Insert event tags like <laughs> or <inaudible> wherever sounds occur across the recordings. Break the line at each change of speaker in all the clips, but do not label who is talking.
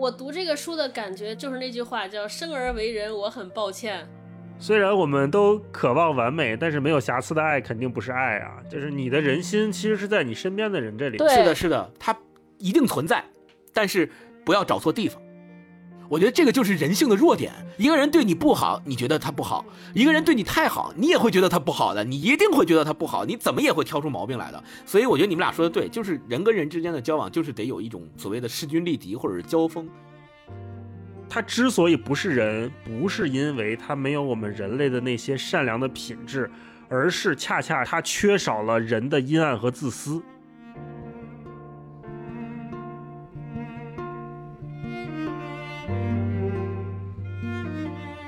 我读这个书的感觉就是那句话，叫“生而为人，我很抱歉”。
虽然我们都渴望完美，但是没有瑕疵的爱肯定不是爱啊！就是你的人心其实是在你身边的人这里。
对
是的，是的，它一定存在，但是不要找错地方。我觉得这个就是人性的弱点。一个人对你不好，你觉得他不好；一个人对你太好，你也会觉得他不好的。你一定会觉得他不好，你怎么也会挑出毛病来的。所以我觉得你们俩说的对，就是人跟人之间的交往，就是得有一种所谓的势均力敌或者是交锋。
他之所以不是人，不是因为他没有我们人类的那些善良的品质，而是恰恰他缺少了人的阴暗和自私。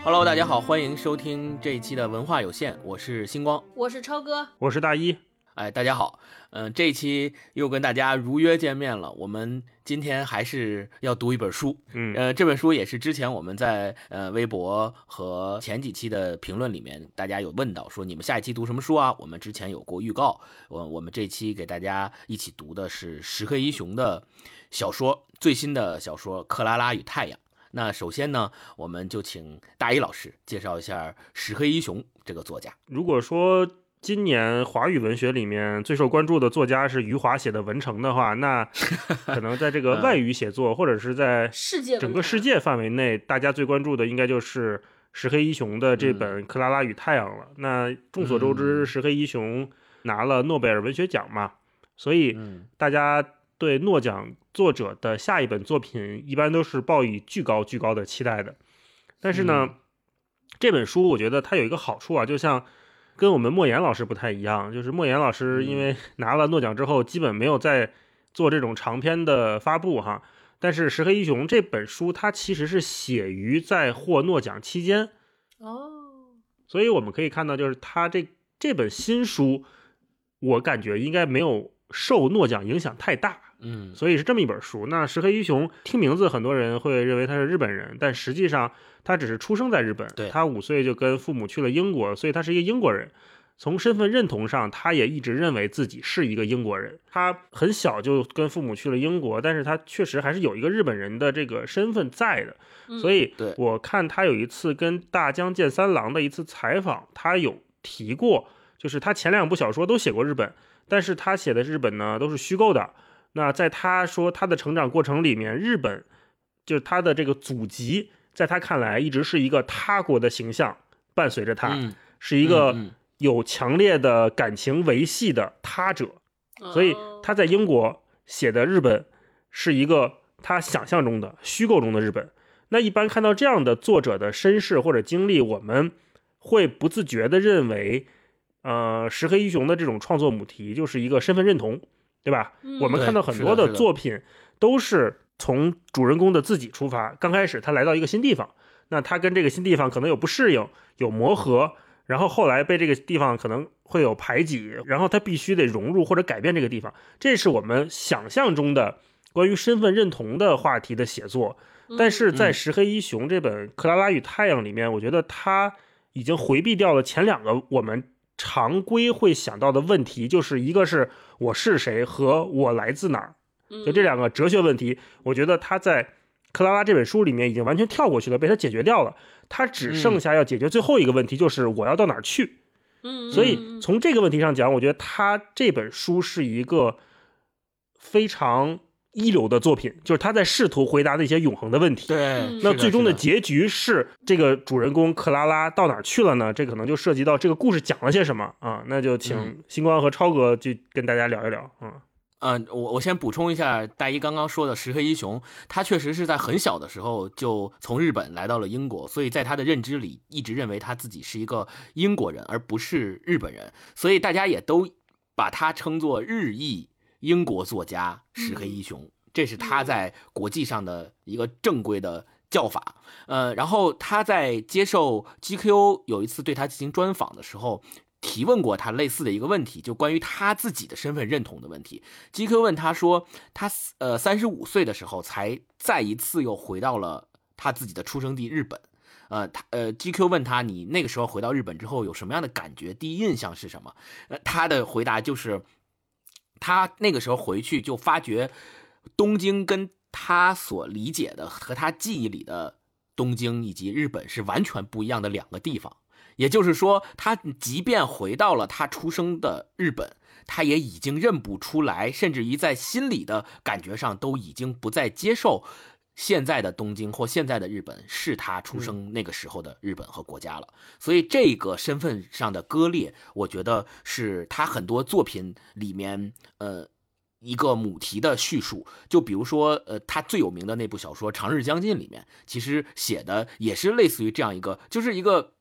Hello，大家好，欢迎收听这一期的文化有限，我是星光。
我是超哥，
我是大一，
哎，大家好，嗯、这一期又跟大家如约见面了。我们今天还是要读一本书，
嗯
呃，这本书也是之前我们在呃微博和前几期的评论里面，大家有问到说你们下一期读什么书啊？我们之前有过预告，我我们这期给大家一起读的是石黑一雄的小说，最新的小说《克拉拉与太阳》。那首先呢，我们就请大一老师介绍一下石黑一雄这个作家。
如果说今年华语文学里面最受关注的作家是余华写的《文成》的话，那可能在这个 <laughs> 外语写作或者是在
世界
整个世界范围内，大家最关注的应该就是石黑一雄的这本《克拉拉与太阳》了。那众所周知，
嗯
石黑一雄拿了诺贝尔文学奖嘛，所以
嗯
大家对诺奖作者的下一本作品一般都是抱以巨高巨高的期待的。但是呢，
嗯
这本书我觉得它有一个好处啊，就像跟我们莫言老师不太一样，就是莫言老师因为拿了诺奖之后，基本没有再做这种长篇的发布哈。但是石黑一雄这本书，它其实是写于在获诺奖期间，
哦，
所以我们可以看到，就是他这这本新书，我感觉应该没有受诺奖影响太大。
嗯
所以是这么一本书。那石黑一雄听名字，很多人会认为他是日本人，但实际上他只是出生在日本。
对
他五岁就跟父母去了英国，所以他是一个英国人。从身份认同上，他也一直认为自己是一个英国人。他很小就跟父母去了英国，但是他确实还是有一个日本人的这个身份在的。
嗯
所以我看他有一次跟大江健三郎的一次采访，他有提过，就是他前两部小说都写过日本，但是他写的日本呢都是虚构的。那在他说他的成长过程里面，日本就是他的这个祖籍，在他看来一直是一个他国的形象伴随着他，
嗯，
是一个有强烈的感情维系的他者。所以
哦
他在英国写的日本是一个他想象中的虚构中的日本。那一般看到这样的作者的身世或者经历，我们会不自觉地认为，呃，石黑一雄的这种创作母题就是一个身份认同，对吧？
嗯
我们看到很多
的
作品都是从主人公的自己出发，刚开始他来到一个新地方，那他跟这个新地方可能有不适应，有磨合，然后后来被这个地方可能会有排挤，然后他必须得融入或者改变这个地方，这是我们想象中的关于身份认同的话题的写作。但是在
嗯
石黑一雄这本《克拉拉与太阳》里面，我觉得他已经回避掉了前两个我们常规会想到的问题，就是一个是我是谁和我来自哪儿，
嗯
就这两个哲学问题，我觉得他在《克拉拉》这本书里面已经完全跳过去了，被他解决掉了。他只剩下要解决最后一个问题，就是我要到哪儿去。
嗯，
所以
嗯
从这个问题上讲，我觉得他这本书是一个非常一流的作品，就是他在试图回答那些永恒的问题。
对
嗯，
那最终的结局是这个主人公克拉拉到哪儿去了呢？这可能就涉及到这个故事讲了些什么啊？那就请
嗯
星光和超哥就跟大家聊一聊。嗯，
嗯，我我先补充一下，大一刚刚说的石黑一雄，他确实是在很小的时候就从日本来到了英国，所以在他的认知里一直认为他自己是一个英国人，而不是日本人，所以大家也都把他称作日裔英国作家石黑一雄，这是他在国际上的一个正规的叫法。呃，然后他在接受 GQ 有一次对他进行专访的时候，提问过他类似的一个问题，就关于他自己的身份认同的问题。GQ 问他说，他呃三十五岁的时候才再一次又回到了他自己的出生地日本。呃，他呃，GQ 问他，你那个时候回到日本之后有什么样的感觉？第一印象是什么？呃，他的回答就是，他那个时候回去就发觉东京跟他所理解的和他记忆里的东京以及日本是完全不一样的两个地方。也就是说，他即便回到了他出生的日本，他也已经认不出来，甚至于在心里的感觉上都已经不再接受现在的东京或现在的日本是他出生那个时候的日本和国家了。所以这个身份上的割裂，我觉得是他很多作品里面，呃。一个母题的叙述，就比如说，呃，他最有名的那部小说《长日将近》里面，其实写的也是类似于这样一个，就是一个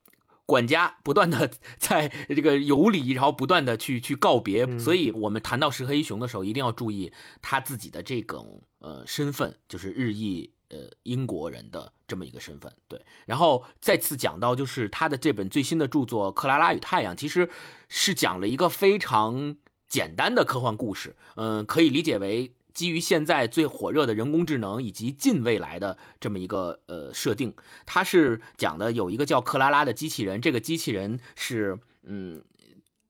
管家不断的在这个游离，然后不断的去去告别。所以，我们谈到石黑一雄的时候，一定要注意他自己的这种呃身份，就是日裔呃英国人的这么一个身份。对，然后再次讲到，就是他的这本最新的著作《克拉拉与太阳》，其实是讲了一个非常。简单的科幻故事，嗯，可以理解为基于现在最火热的人工智能以及近未来的这么一个呃设定。它是讲的有一个叫克拉拉的机器人，这个机器人是嗯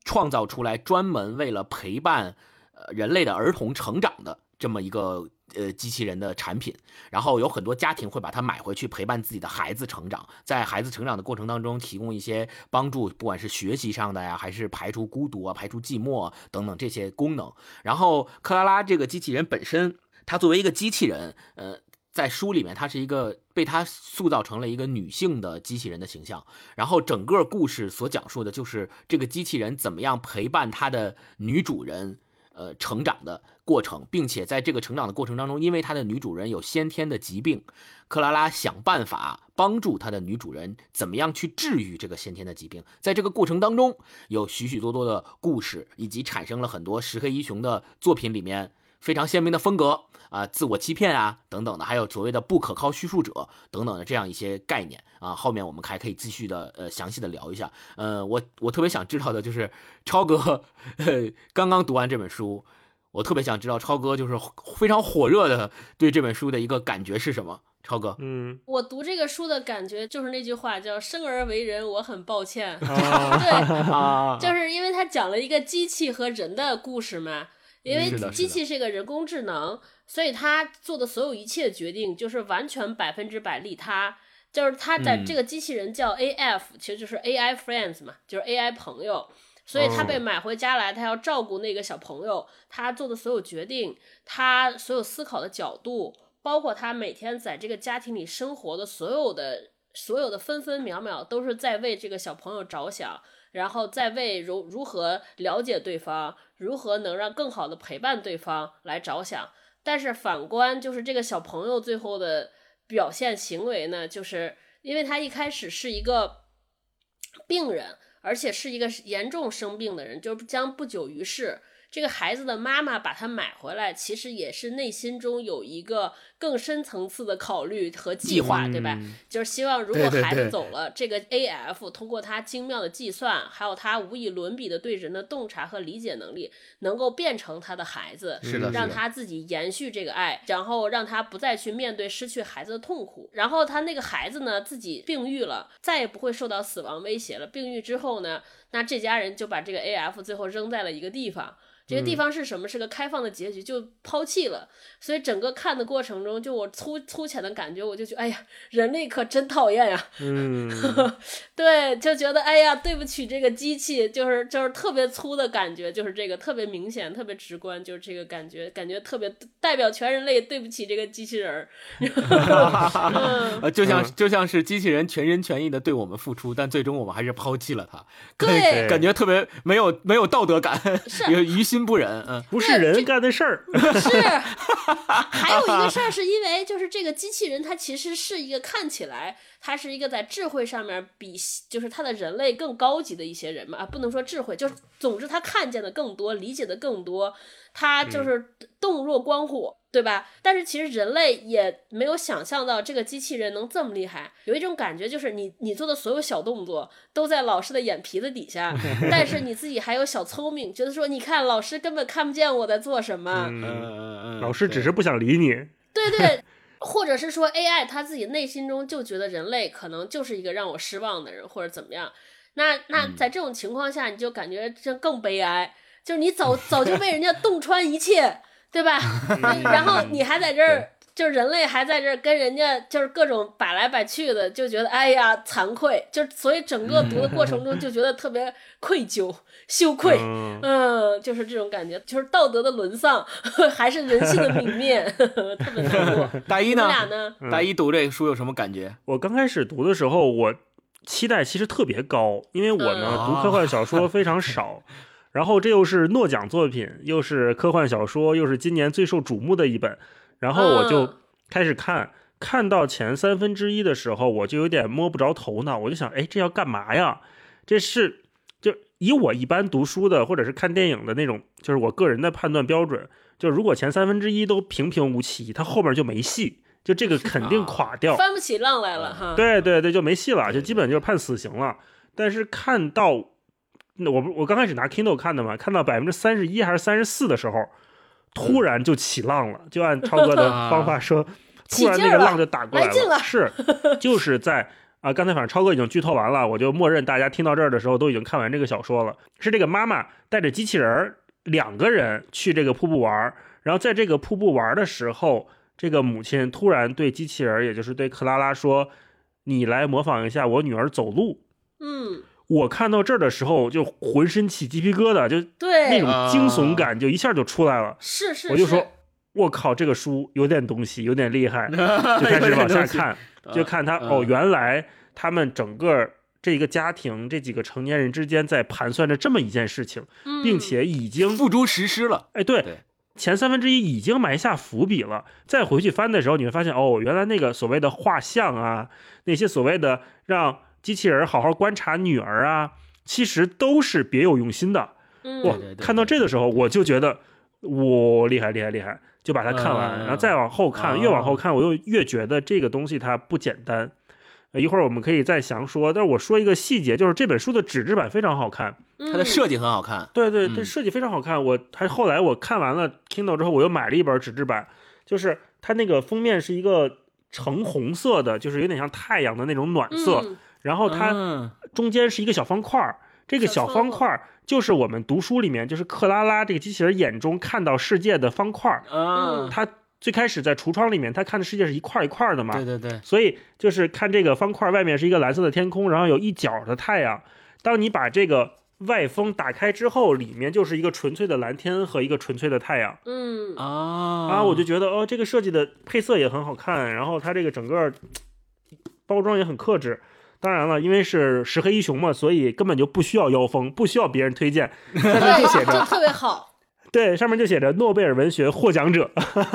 创造出来专门为了陪伴呃人类的儿童成长的这么一个。呃，机器人的产品，然后有很多家庭会把它买回去陪伴自己的孩子成长，在孩子成长的过程当中提供一些帮助，不管是学习上的呀，还是排除孤独啊、排除寂寞等等这些功能。然后克拉拉这个机器人本身，它作为一个机器人，呃，在书里面它是一个被它塑造成了一个女性的机器人的形象。然后整个故事所讲述的就是这个机器人怎么样陪伴它的女主人。呃，成长的过程，并且在这个成长的过程当中，因为他的女主人有先天的疾病，克拉拉想办法帮助他的女主人怎么样去治愈这个先天的疾病。在这个过程当中，有许许多多的故事，以及产生了很多石黑一雄的作品里面。非常鲜明的风格啊，自我欺骗啊，等等的，还有所谓的不可靠叙述者等等的这样一些概念啊，后面我们还可以继续的呃详细的聊一下。呃，我我特别想知道的就是超哥 <laughs> 刚刚读完这本书，我特别想知道超哥就是非常火热的对这本书的一个感觉是什么？超哥，
嗯，
我读这个书的感觉就是那句话叫“生而为人，我很抱歉”，
对，<laughs>
就是因为他讲了一个机器和人的故事嘛。因为机器
是
一个人工智能，所以他做的所有一切决定就是完全百分之百利他。就是他在这个机器人叫 A.F，其实就是 A.I. Friends 嘛，就是 A.I. 朋友。所以他被买回家来，他要照顾那个小朋友。他做的所有决定，他所有思考的角度，包括他每天在这个家庭里生活的所有的所有的分分秒秒，都是在为这个小朋友着想。然后在为如如何了解对方，如何能让更好的陪伴对方来着想。但是反观就是这个小朋友最后的表现行为呢，就是因为他一开始是一个病人，而且是一个严重生病的人，就将不久于世。这个孩子的妈妈把他买回来，其实也是内心中有一个更深层次的考虑和计划，对吧？就是希望如果孩子走了，这个 A F 通过他精妙的计算，还有他无以伦比的对人的洞察和理解能力，能够变成他的孩子，
是的，
让他自己延续这个爱，然后让他不再去面对失去孩子的痛苦。然后他那个孩子呢，自己病愈了，再也不会受到死亡威胁了。病愈之后呢，那这家人就把这个 A F 最后扔在了一个地方。这个地方是什么？是个开放的结局，就抛弃了。所以整个看的过程中，就我粗粗浅的感觉，我就觉得，哎呀，人类可真讨厌呀。
嗯，<laughs>
对，就觉得，哎呀，对不起这个机器，就是就是特别粗的感觉，就是这个特别明显、特别直观，就是这个感觉，感觉特别代表全人类对不起这个机器人儿。<laughs>
呃，就像就像是机器人全心全意的对我们付出，但最终我们还是抛弃了它。
对，
感觉特别没有没有道德感，
是
于心。不忍，嗯，
不是人干的事儿。
是，<laughs> 还有一个事儿，是因为就是这个机器人，它其实是一个看起来，它是一个在智慧上面比就是它的人类更高级的一些人嘛啊，不能说智慧，就是总之他看见的更多，理解的更多，他就是动若观火。对吧？但是其实人类也没有想象到这个机器人能这么厉害。有一种感觉，就是你你做的所有小动作都在老师的眼皮子底下，<laughs> 但是你自己还有小聪明，觉得说你看老师根本看不见我在做什么。
嗯嗯嗯。
老师只是不想理你。<laughs>
对对，或者是说 AI 他自己内心中就觉得人类可能就是一个让我失望的人，或者怎么样。那那在这种情况下，你就感觉这更悲哀，就是你早早就被人家洞穿一切。对吧？<laughs> 然后你还在这儿就是人类还在这儿跟人家就是各种摆来摆去的，就觉得哎呀惭愧，就所以整个读的过程中就觉得特别愧疚、羞愧，
嗯
嗯，就是这种感觉，就是道德的沦丧，<laughs> 还是人性的泯灭，<laughs> 特别难过。
大一呢？
俩呢？
大一读这个书有什么感觉？
我刚开始读的时候，我期待其实特别高，因为我呢、
嗯
读科幻小说非常少，然后这又是诺奖作品，又是科幻小说，又是今年最受瞩目的一本，然后我就
嗯
开始看，看到前三分之一的时候，我就有点摸不着头脑，我就想，哎，这要干嘛呀？这是就以我一般读书的或者是看电影的那种，就是我个人的判断标准，就如果前三分之一都平平无奇，它后面就没戏，就这个肯定 <laughs> 垮掉。
翻不起浪来了哈。
对对对，就没戏了，就基本就是判死刑了。但是看到那我不我刚开始拿 Kindle 看的嘛，看到百分之三十一还是三十四的时候，突然就起浪了，就按超哥的 <laughs> 方法说，突然那个浪就打过来
来劲了
是，就是在啊，刚才反正超哥已经剧透完了，我就默认大家听到这儿的时候都已经看完这个小说了。是这个妈妈带着机器人儿两个人去这个瀑布玩儿，然后在这个瀑布玩儿的时候，这个母亲突然对机器人，也就是对克拉拉说：“你来模仿一下我女儿走路。”
嗯，
我看到这儿的时候，就浑身起鸡皮疙瘩，就那，种惊悚感就一下就出来了。
是是，
我就说，我靠，这个书有点东西，有点厉害，<laughs> 就
就
开始往下看，
嗯
就看他哦，原来他们整个这一个家庭这几个成年人之间在盘算着这么一件事情，
嗯
并且已经
付诸实施了。
哎，对
对，
前三分之一已经埋下伏笔了。再回去翻的时候，你会发现，哦，原来那个所谓的画像啊，那些所谓的让机器人好好观察女儿啊，其实都是别有用心的。
嗯
哇看到这的时候，我就觉得，我，厉害厉害厉害，就把它看完，
嗯
然后再往后看，
哦
越往后看，我又越觉得这个东西它不简单。呃一会儿我们可以再详说，但是我说一个细节，就是这本书的纸质版非常好看。
它的设计很好看，
对对，
嗯
这设计非常好看。我还后来我看完了 Kindle 之后，我又买了一本纸质版，就是它那个封面是一个橙红色的，就是有点像太阳的那种暖色，
嗯
然后它
嗯
中间是一个小方块儿，这个小方块儿就是我们读书里面就是克拉拉这个机器人眼中看到世界的方块儿。
嗯，
他最开始在橱窗里面，它看的世界是一块儿一块儿的嘛，
对对对，
所以就是看这个方块外面是一个蓝色的天空，然后有一角的太阳。当你把这个外封打开之后，里面就是一个纯粹的蓝天和一个纯粹的太阳
嗯
啊
啊！我就觉得哦，这个设计的配色也很好看，然后它这个整个包装也很克制。当然了，因为是石黑一雄嘛，所以根本就不需要妖风，不需要别人推荐，上面就写着
特别好。<laughs>
对，上面就写着诺贝尔文学获奖者，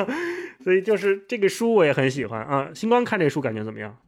<laughs> 所以就是这个书我也很喜欢啊。星光看这书感觉怎么样？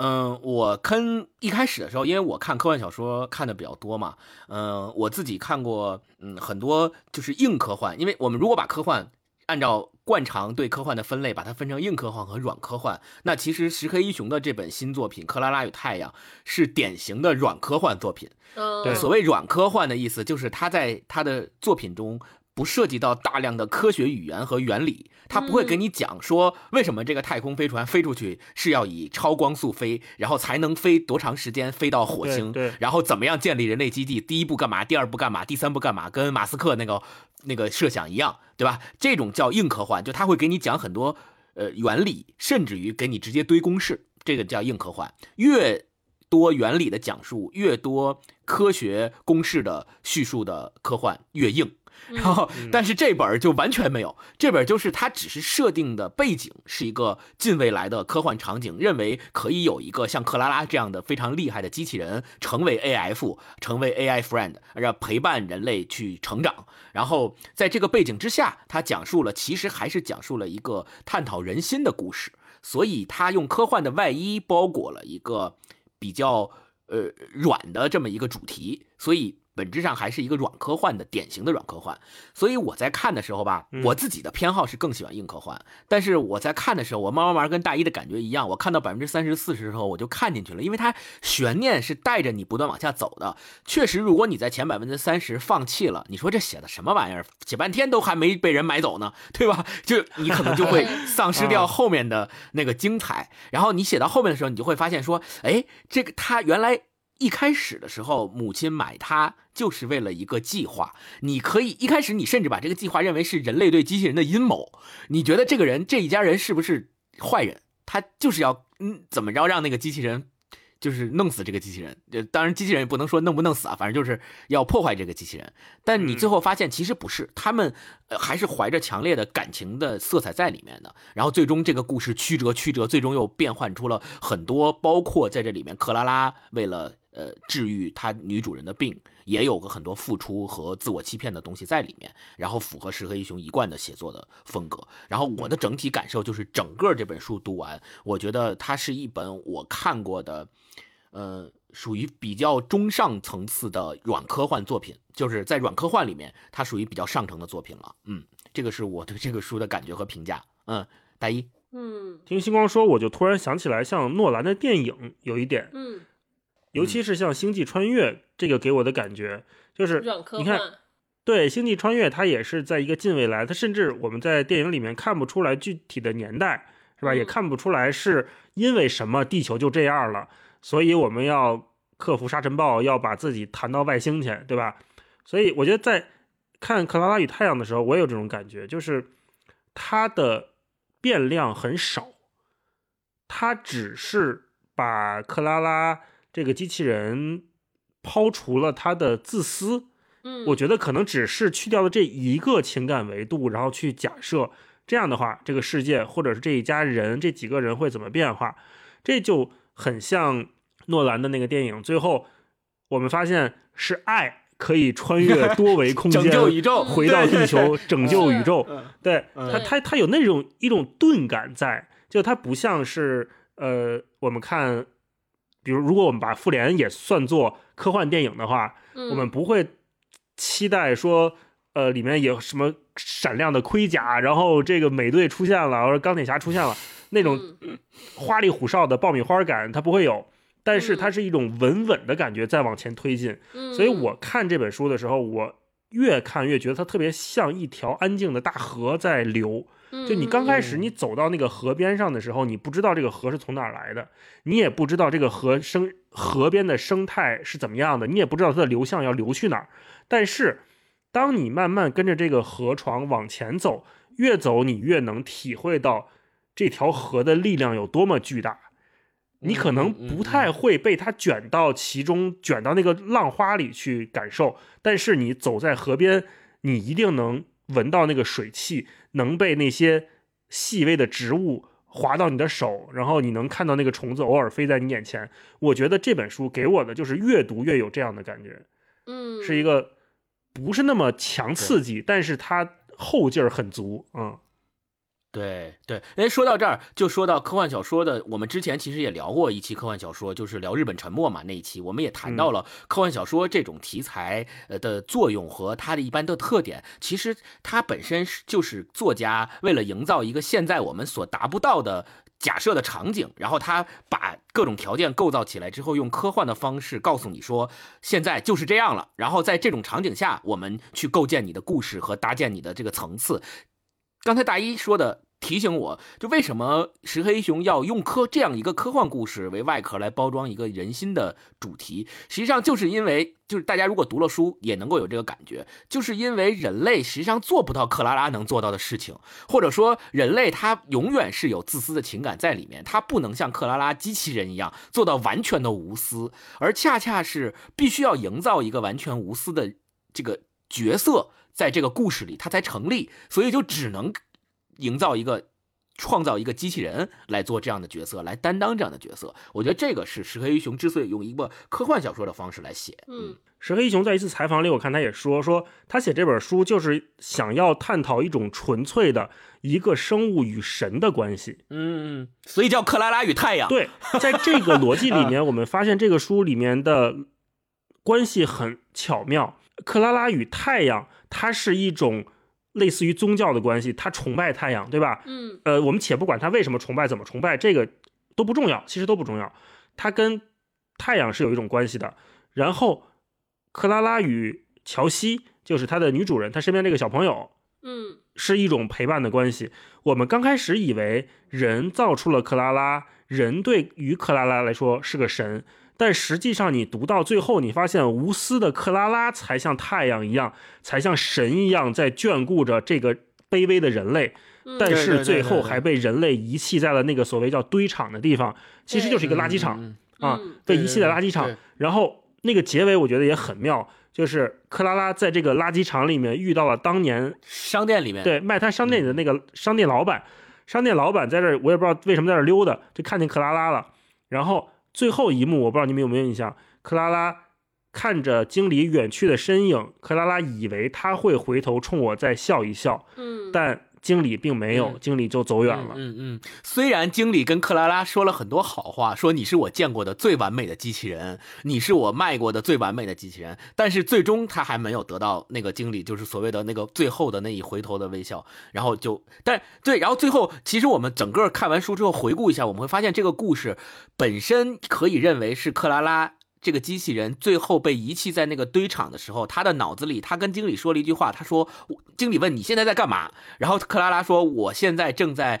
嗯，我看一开始的时候，因为我看科幻小说看的比较多嘛，嗯，我自己看过，嗯，很多就是硬科幻，因为我们如果把科幻按照惯常对科幻的分类，把它分成硬科幻和软科幻，那其实石黑一雄的这本新作品《克拉拉与太阳》是典型的软科幻作品。
嗯，
所谓软科幻的意思，就是他在他的作品中不涉及到大量的科学语言和原理，他不会给你讲说为什么这个太空飞船飞出去是要以超光速飞，然后才能飞多长时间飞到火星，
对对
然后怎么样建立人类基地，第一步干嘛，第二步干嘛，第三步干嘛，跟马斯克那个那个设想一样，对吧？这种叫硬科幻，就他会给你讲很多呃原理，甚至于给你直接堆公式，这个叫硬科幻。越多原理的讲述，越多科学公式的叙述的科幻越硬。然后，但是这本儿就完全没有，这本儿就是它只是设定的背景是一个近未来的科幻场景，认为可以有一个像克拉拉这样的非常厉害的机器人成为 AF，成为 AI friend，让陪伴人类去成长。然后在这个背景之下，它讲述了其实还是讲述了一个探讨人心的故事，所以它用科幻的外衣包裹了一个比较呃软的这么一个主题，所以本质上还是一个软科幻的典型的软科幻。所以我在看的时候吧，我自己的偏好是更喜欢硬科幻，但是我在看的时候，我慢慢慢跟大一的感觉一样，我看到百分之三十四十的时候我就看进去了，因为它悬念是带着你不断往下走的。确实，如果你在前百分之三十放弃了，你说这写的什么玩意儿，写半天都还没被人买走呢，对吧？就你可能就会 <laughs> 丧失掉后面的那个精彩。然后你写到后面的时候，你就会发现说，哎，这个他原来。一开始的时候，母亲买它就是为了一个计划。你可以一开始，你甚至把这个计划认为是人类对机器人的阴谋。你觉得这个人这一家人是不是坏人？他就是要嗯怎么着让那个机器人。就是弄死这个机器人，呃，当然机器人也不能说弄不弄死啊，反正就是要破坏这个机器人。但你最后发现其实不是，他们还是怀着强烈的感情的色彩在里面的。然后最终这个故事曲折曲折，最终又变换出了很多，包括在这里面，克拉拉为了呃治愈他女主人的病，也有个很多付出和自我欺骗的东西在里面。然后符合石黑一雄一贯的写作的风格。然后我的整体感受就是，整个这本书读完，我觉得它是一本我看过的。呃，属于比较中上层次的软科幻作品，就是在软科幻里面，它属于比较上乘的作品了。嗯，这个是我对这个书的感觉和评价。嗯，大一，
嗯，
听星光说，我就突然想起来，像诺兰的电影有一点，
嗯，
尤其是像《星际穿越》这个给我的感觉，就是你看，对，《星际穿越》它也是在一个近未来，它甚至我们在电影里面看不出来具体的年代，是吧？也看不出来是因为什么地球就这样了。所以我们要克服沙尘暴，要把自己弹到外星去，对吧？所以我觉得在看《克拉拉与太阳》的时候，我也有这种感觉，就是它的变量很少，它只是把克拉拉这个机器人抛除了他的自私。
嗯，
我觉得可能只是去掉了这一个情感维度，然后去假设这样的话，这个世界或者是这一家人这几个人会怎么变化，这就。很像诺兰的那个电影，最后我们发现是爱可以穿越 <laughs> 多维空间，
拯救宇宙，
回到地球拯救宇宙。对他，他他有那种一种钝感在，就他不像是呃，我们看，比如如果我们把复联也算作科幻电影的话，我们不会期待说呃里面有什么闪亮的盔甲，然后这个美队出现了，或者钢铁侠出现了。<laughs> 那种花里胡哨的爆米花感，它不会有，但是它是一种稳稳的感觉在往前推进。所以我看这本书的时候，我越看越觉得它特别像一条安静的大河在流。就你刚开始你走到那个河边上的时候，你不知道这个河是从哪儿来的，你也不知道这个河生河边的生态是怎么样的，你也不知道它的流向要流去哪儿。但是当你慢慢跟着这个河床往前走，越走你越能体会到。这条河的力量有多么巨大，你可能不太会被它卷到其中，卷到那个浪花里去感受。但是你走在河边，你一定能闻到那个水汽，能被那些细微的植物划到你的手，然后你能看到那个虫子偶尔飞在你眼前。我觉得这本书给我的就是越读越有这样的感觉，
嗯，
是一个不是那么强刺激，但是它后劲儿很足，嗯。
对对，哎，说到这儿就说到科幻小说的，我们之前其实也聊过一期科幻小说，就是聊日本沉没嘛那一期，我们也谈到了科幻小说这种题材呃的作用和它的一般的特点。其实它本身是就是作家为了营造一个现在我们所达不到的假设的场景，然后他把各种条件构造起来之后，用科幻的方式告诉你说现在就是这样了，然后在这种场景下，我们去构建你的故事和搭建你的这个层次。刚才大一说的提醒我，就为什么石黑一雄要用科这样一个科幻故事为外壳来包装一个人心的主题，实际上就是因为，就是大家如果读了书也能够有这个感觉，就是因为人类实际上做不到克拉拉能做到的事情，或者说人类他永远是有自私的情感在里面，他不能像克拉拉机器人一样做到完全的无私，而恰恰是必须要营造一个完全无私的这个角色。在这个故事里，它才成立，所以就只能营造一个、创造一个机器人来做这样的角色，来担当这样的角色。我觉得这个是石黑一雄之所以用一个科幻小说的方式来写。
嗯，
石黑一雄在一次采访里，我看他也说，说他写这本书就是想要探讨一种纯粹的一个生物与神的关系。
嗯，所以叫克拉拉与太阳。
对，在这个逻辑里面，我们发现这个书里面的关系很巧妙。克拉拉与太阳。它是一种类似于宗教的关系，他崇拜太阳，对吧？
嗯，
呃，我们且不管他为什么崇拜，怎么崇拜，这个都不重要，其实都不重要。他跟太阳是有一种关系的。然后，克拉拉与乔西，就是他的女主人，她身边这个小朋友，
嗯，
是一种陪伴的关系。我们刚开始以为人造出了克拉拉，人对于克拉拉来说是个神，但实际上你读到最后，你发现无私的克拉拉才像太阳一样，才像神一样在眷顾着这个卑微的人类。但是最后还被人类遗弃在了那个所谓叫堆场的地方，其实就是一个垃圾场啊，被遗弃在垃圾场。然后那个结尾我觉得也很妙，就是克拉拉在这个垃圾场里面遇到了当年
商店里面
对卖他商店里的那个商店老板，商店老板在这儿我也不知道为什么在这儿溜达，就看见克拉拉了。然后最后一幕我不知道你们有没有印象，克拉拉看着经理远去的身影，克拉拉以为他会回头冲我再笑一笑，
嗯，
但。经理并没有，经理就走远了。
嗯嗯，虽然经理跟克拉拉说了很多好话，说你是我见过的最完美的机器人，你是我卖过的最完美的机器人，但是最终他还没有得到那个经理就是所谓的那个最后的那一回头的微笑。然后就，但对，然后最后其实我们整个看完书之后回顾一下，我们会发现这个故事本身可以认为是克拉拉。这个机器人最后被遗弃在那个堆场的时候，他的脑子里，他跟经理说了一句话，他说：“经理问你现在在干嘛？”然后克拉拉说：“我现在正在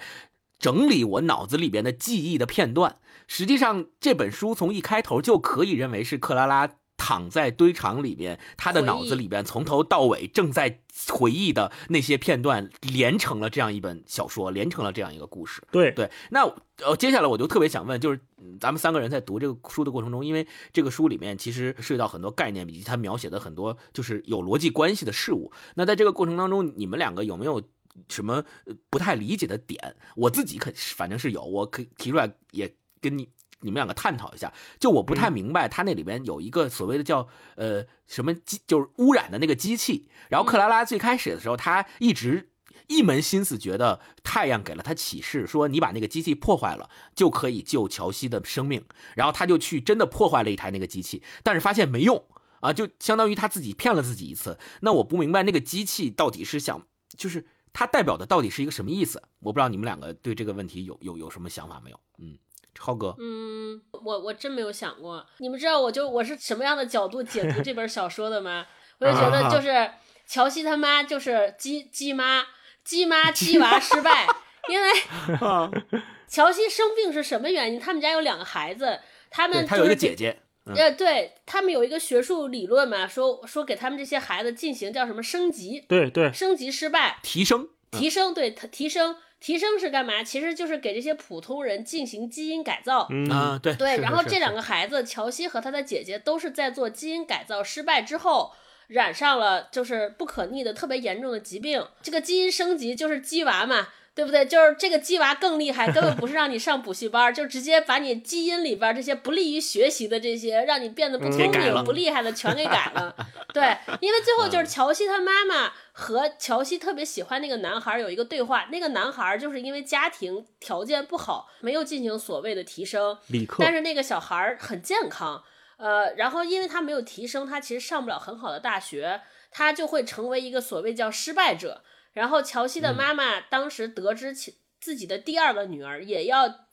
整理我脑子里边的记忆的片段。”实际上，这本书从一开头就可以认为是克拉拉。躺在堆场里边，他的脑子里边从头到尾正在回忆的那些片段，连成了这样一本小说，连成了这样一个故事。
对
对，那呃，接下来我就特别想问，就是咱们三个人在读这个书的过程中，因为这个书里面其实涉及到很多概念，以及他描写的很多就是有逻辑关系的事物。那在这个过程当中，你们两个有没有什么不太理解的点？我自己肯反正是有，我可以提出来也跟你。你们两个探讨一下，就我不太明白，他那里边有一个所谓的叫呃什么机，就是污染的那个机器。然后克拉拉最开始的时候，他一直一门心思觉得太阳给了他启示，说你把那个机器破坏了就可以救乔西的生命。然后他就去真的破坏了一台那个机器，但是发现没用啊，就相当于他自己骗了自己一次。那我不明白那个机器到底是想，就是它代表的到底是一个什么意思？我不知道你们两个对这个问题有有有什么想法没有？嗯。浩哥，
嗯，我我真没有想过。你们知道我就我是什么样的角度解读这本小说的吗？我就觉得就是乔西他妈就是鸡鸡妈，鸡妈 <laughs> 鸡娃失败，因为 <laughs> 乔西生病是什么原因？他们家有两个孩子，他们
他有一个姐姐，
呃，对他们有一个学术理论嘛，说说给他们这些孩子进行叫什么升级？
对对，
升级失败，
提升，
提升，对，提升。提升是干嘛？其实就是给这些普通人进行基因改造。
啊，对
对。然后这两个孩子，乔西和他的姐姐，都是在做基因改造失败之后，染上了就是不可逆的特别严重的疾病。这个基因升级就是鸡娃嘛。对不对？就是这个鸡娃更厉害，根本不是让你上补习班，就直接把你基因里边这些不利于学习的这些，让你变得不聪明、不厉害的全给改了。对，因为最后就是乔西他妈妈和乔西特别喜欢那个男孩有一个对话，那个男孩就是因为家庭条件不好，没有进行所谓的提升，但是那个小孩很健康，呃，然后因为他没有提升，他其实上不了很好的大学，他就会成为一个所谓叫失败者。然后乔西的妈妈当时得知其自己的第二个女儿也要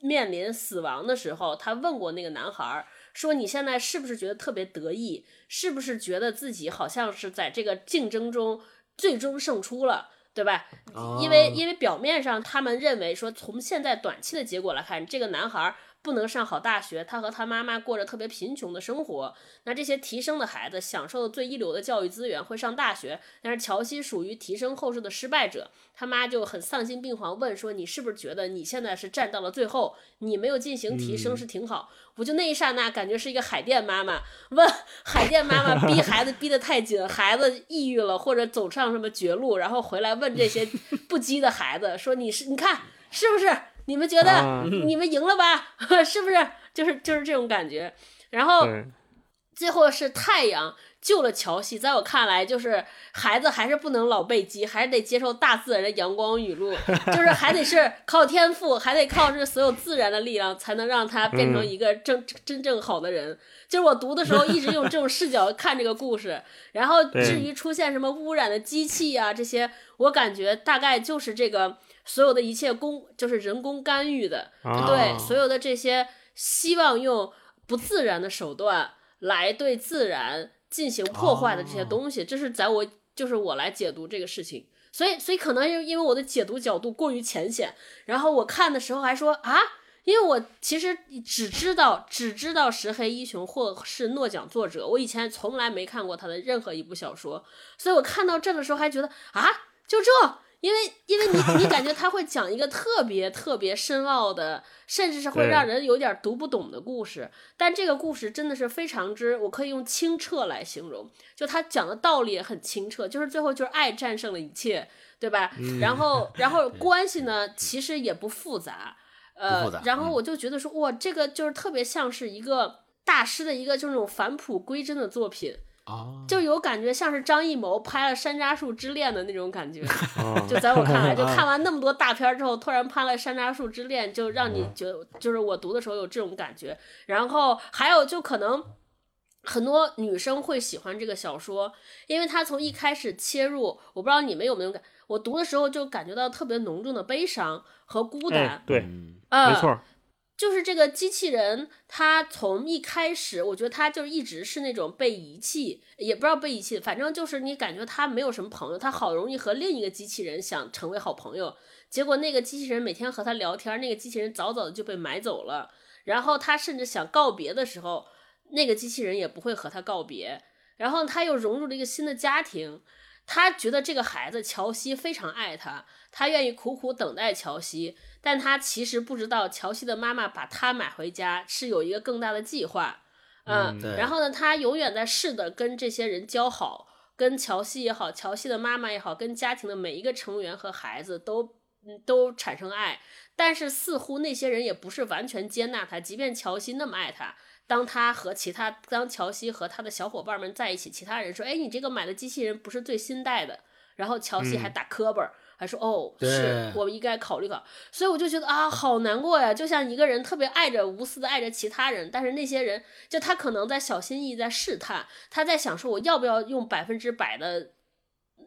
面临死亡的时候，她问过那个男孩说：“你现在是不是觉得特别得意？是不是觉得自己好像是在这个竞争中最终胜出了，对吧？因为因为表面上他们认为说，从现在短期的结果来看，这个男孩。”不能上好大学，他和他妈妈过着特别贫穷的生活。那这些提升的孩子享受的最一流的教育资源，会上大学。但是乔西属于提升后世的失败者，他妈就很丧心病狂问说：“你是不是觉得你现在是站到了最后？你没有进行提升是挺好？”我就那一刹那感觉是一个海淀妈妈问海淀妈妈逼孩子逼得太紧，孩子抑郁了或者走上什么绝路，然后回来问这些不羁的孩子说：“你是你看是不是？”你们觉得你们赢了吧？<laughs> 是不是？就是就是这种感觉。然后最后是太阳救了乔西。在我看来，就是孩子还是不能老被激，还是得接受大自然的阳光雨露，<laughs> 就是还得是靠天赋，还得靠这所有自然的力量，才能让他变成一个真真正好的人。就是我读的时候一直用这种视角看这个故事。<laughs> 然后至于出现什么污染的机器啊这些，我感觉大概就是这个。所有的一切工就是人工干预的，对所有的这些希望用不自然的手段来对自然进行破坏的这些东西，这是在我就是我来解读这个事情。所以所以可能因为我的解读角度过于浅显，然后我看的时候还说啊。因为我其实只知道只知道石黑一雄或是诺奖作者，我以前从来没看过他的任何一部小说，所以我看到这的时候还觉得啊，就这，因为因为你你感觉他会讲一个特别特别深奥的，甚至是会让人有点读不懂的故事，但这个故事真的是非常之，我可以用清澈来形容，就他讲的道理也很清澈，就是最后就是爱战胜了一切，对吧？然后 <laughs> 然后关系呢，其实也不复杂。呃，然后我就觉得说，哇，这个就是特别像是一个大师的一个就是那种返璞归真的作品就有感觉像是张艺谋拍了《山楂树之恋》的那种感觉。<laughs> 就在我看来，<laughs> 就看完那么多大片之后，突然拍了《山楂树之恋》，就让你觉得就是我读的时候有这种感觉。然后还有就可能很多女生会喜欢这个小说，因为它从一开始切入，我不知道你们有没有感。我读的时候就感觉到特别浓重的悲伤和孤单，
对，没错，
就是这个机器人，他从一开始，我觉得他就一直是那种被遗弃，也不知道被遗弃，反正就是你感觉他没有什么朋友，他好容易和另一个机器人想成为好朋友，结果那个机器人每天和他聊天，那个机器人早早的就被买走了，然后他甚至想告别的时候，那个机器人也不会和他告别，然后他又融入了一个新的家庭。他觉得这个孩子乔西非常爱他，他愿意苦苦等待乔西，但他其实不知道乔西的妈妈把他买回家是有一个更大的计划，嗯，然后呢，他永远在试的跟这些人交好，跟乔西也好，乔西的妈妈也好，跟家庭的每一个成员和孩子都都产生爱，但是似乎那些人也不是完全接纳他，即便乔西那么爱他。当他和其他，当乔西和他的小伙伴们在一起，其他人说：“哎，你这个买的机器人不是最新代的。”然后乔西还打磕巴，还说：“哦，是我们应该考虑考。”所以我就觉得啊，好难过呀！就像一个人特别爱着、无私的爱着其他人，但是那些人就他可能在小心翼翼在试探，他在想说我要不要用百分之百的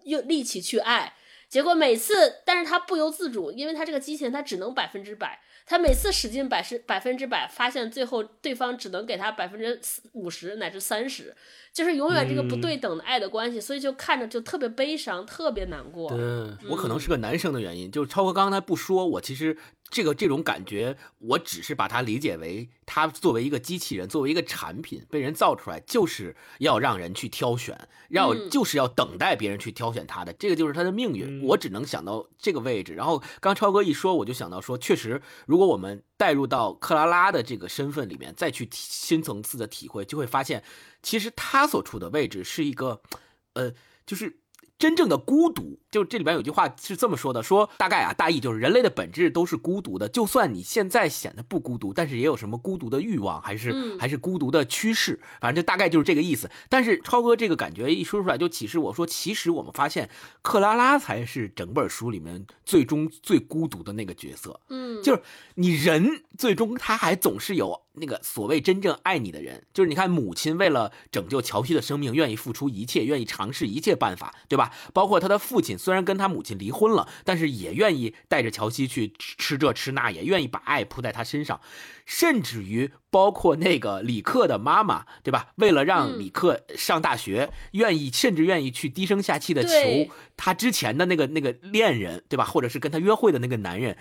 用力气去爱，结果每次，但是他不由自主，因为他这个机器人他只能百分之百。他每次使劲百十百分之百，发现最后对方只能给他百分之五十乃至三十，就是永远这个不对等的爱的关系，所以就看着就特别悲伤，特别难过。
嗯我可能是个男生的原因，就是超哥刚才不说，我其实。这个这种感觉，我只是把它理解为，它作为一个机器人，作为一个产品被人造出来，就是要让人去挑选，要就是要等待别人去挑选它的，这个就是它的命运。我只能想到这个位置。然后刚超哥一说，我就想到说，确实，如果我们带入到克拉拉的这个身份里面，再去深层次的体会，就会发现，其实他所处的位置是一个，呃，就是。真正的孤独，就这里边有句话是这么说的：说大概啊，大意就是人类的本质都是孤独的。就算你现在显得不孤独，但是也有什么孤独的欲望，还是还是孤独的趋势。反正就大概就是这个意思。但是超哥这个感觉一说出来，就启示我说，其实我们发现克拉拉才是整本书里面最终最孤独的那个角色。
嗯，
就是你人最终他还总是有。那个所谓真正爱你的人，就是你看母亲为了拯救乔西的生命，愿意付出一切，愿意尝试一切办法，对吧？包括他的父亲，虽然跟他母亲离婚了，但是也愿意带着乔西去吃这吃那，也愿意把爱扑在他身上。甚至于包括那个李克的妈妈，对吧？为了让李克上大学，愿意甚至愿意去低声下气的求他之前的那个那个恋人，对吧？或者是跟他约会的那个男人，就。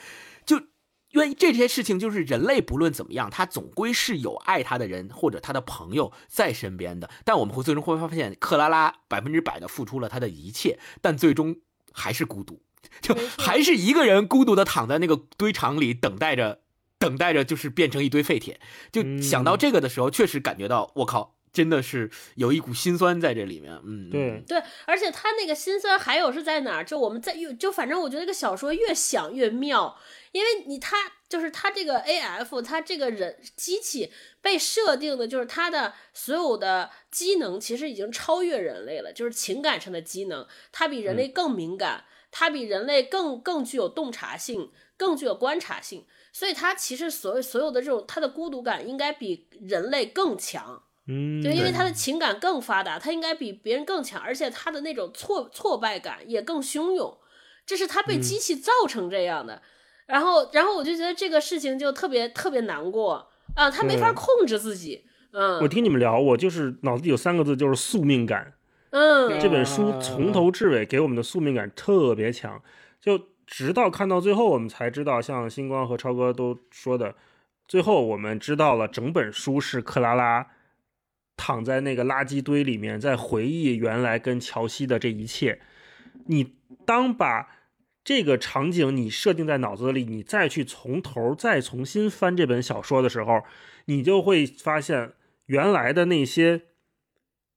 因为这些事情就是人类不论怎么样，他总归是有爱他的人或者他的朋友在身边的。但我们会最终会发现，克拉拉百分之百的付出了他的一切，但最终还是孤独，就还是一个人孤独的躺在那个堆场里，等待着，等待着，就是变成一堆废铁。就想到这个的时候，确实感觉到我靠，真的是有一股心酸在这里面。嗯，
对
对，而且他那个心酸还有是在哪儿？就我们在越就反正我觉得这个小说越想越妙。因为你他就是他这个 A F，他这个人机器被设定的就是他的所有的机能其实已经超越人类了，就是情感上的机能，它比人类更敏感，它比人类更更具有洞察性，更具有观察性，所以它其实所所有的这种它的孤独感应该比人类更强，
嗯，
就因为他的情感更发达，他应该比别人更强，而且他的那种挫挫败感也更汹涌，这是他被机器造成这样的。然后，然后我就觉得这个事情就特别特别难过啊，他没法控制自己。嗯，
我听你们聊，我就是脑子里有三个字，就是宿命感。
嗯，
这本书从头至尾给我们的宿命感特别强，就直到看到最后，我们才知道，像星光和超哥都说的，最后我们知道了整本书是克拉拉躺在那个垃圾堆里面，在回忆原来跟乔西的这一切。你当把这个场景你设定在脑子里，你再去从头再重新翻这本小说的时候，你就会发现原来的那些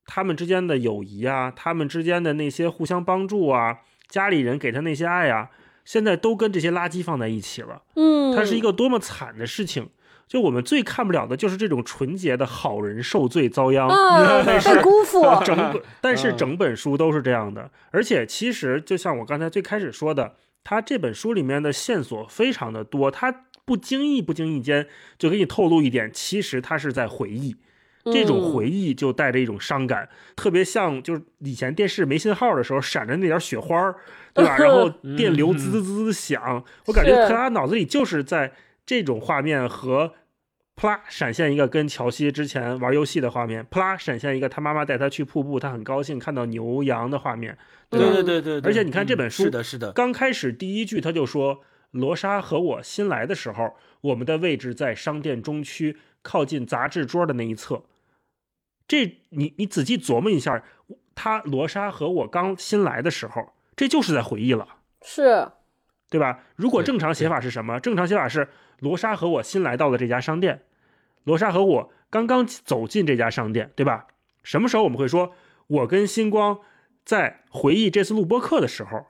他们之间的友谊啊，他们之间的那些互相帮助啊，家里人给他那些爱啊，现在都跟这些垃圾放在一起了。
嗯，
它是一个多么惨的事情！就我们最看不了的就是这种纯洁的好人受罪遭殃。
啊，
但是
被辜负，<laughs>
整本，<laughs> 但是整本书都是这样的，而且其实就像我刚才最开始说的，他这本书里面的线索非常的多，他不经意不经意间就给你透露一点，其实他是在回忆，这种回忆就带着一种伤感，特别像就是以前电视没信号的时候闪着那点雪花儿，对吧？<laughs> 然后电流滋滋滋滋响，我感觉
是。
克拉脑子里就是在这种画面和。啪啦闪现一个跟乔西之前玩游戏的画面，啪啦闪现一个他妈妈带他去瀑布，他很高兴看到牛羊的画面，对？
对对对对，
而且你看这本书
嗯是的，是的，
刚开始第一句他就说：“罗莎和我新来的时候，我们的位置在商店中区靠近杂志桌的那一侧。”这你你仔细琢磨一下，他罗莎和我刚新来的时候，这就是在回忆了，
是，
对吧？如果正常写法是什么？正常写法是罗莎和我新来到了这家商店，罗莎和我刚刚走进这家商店，对吧？什么时候我们会说，我跟星光在回忆这次录播课的时候，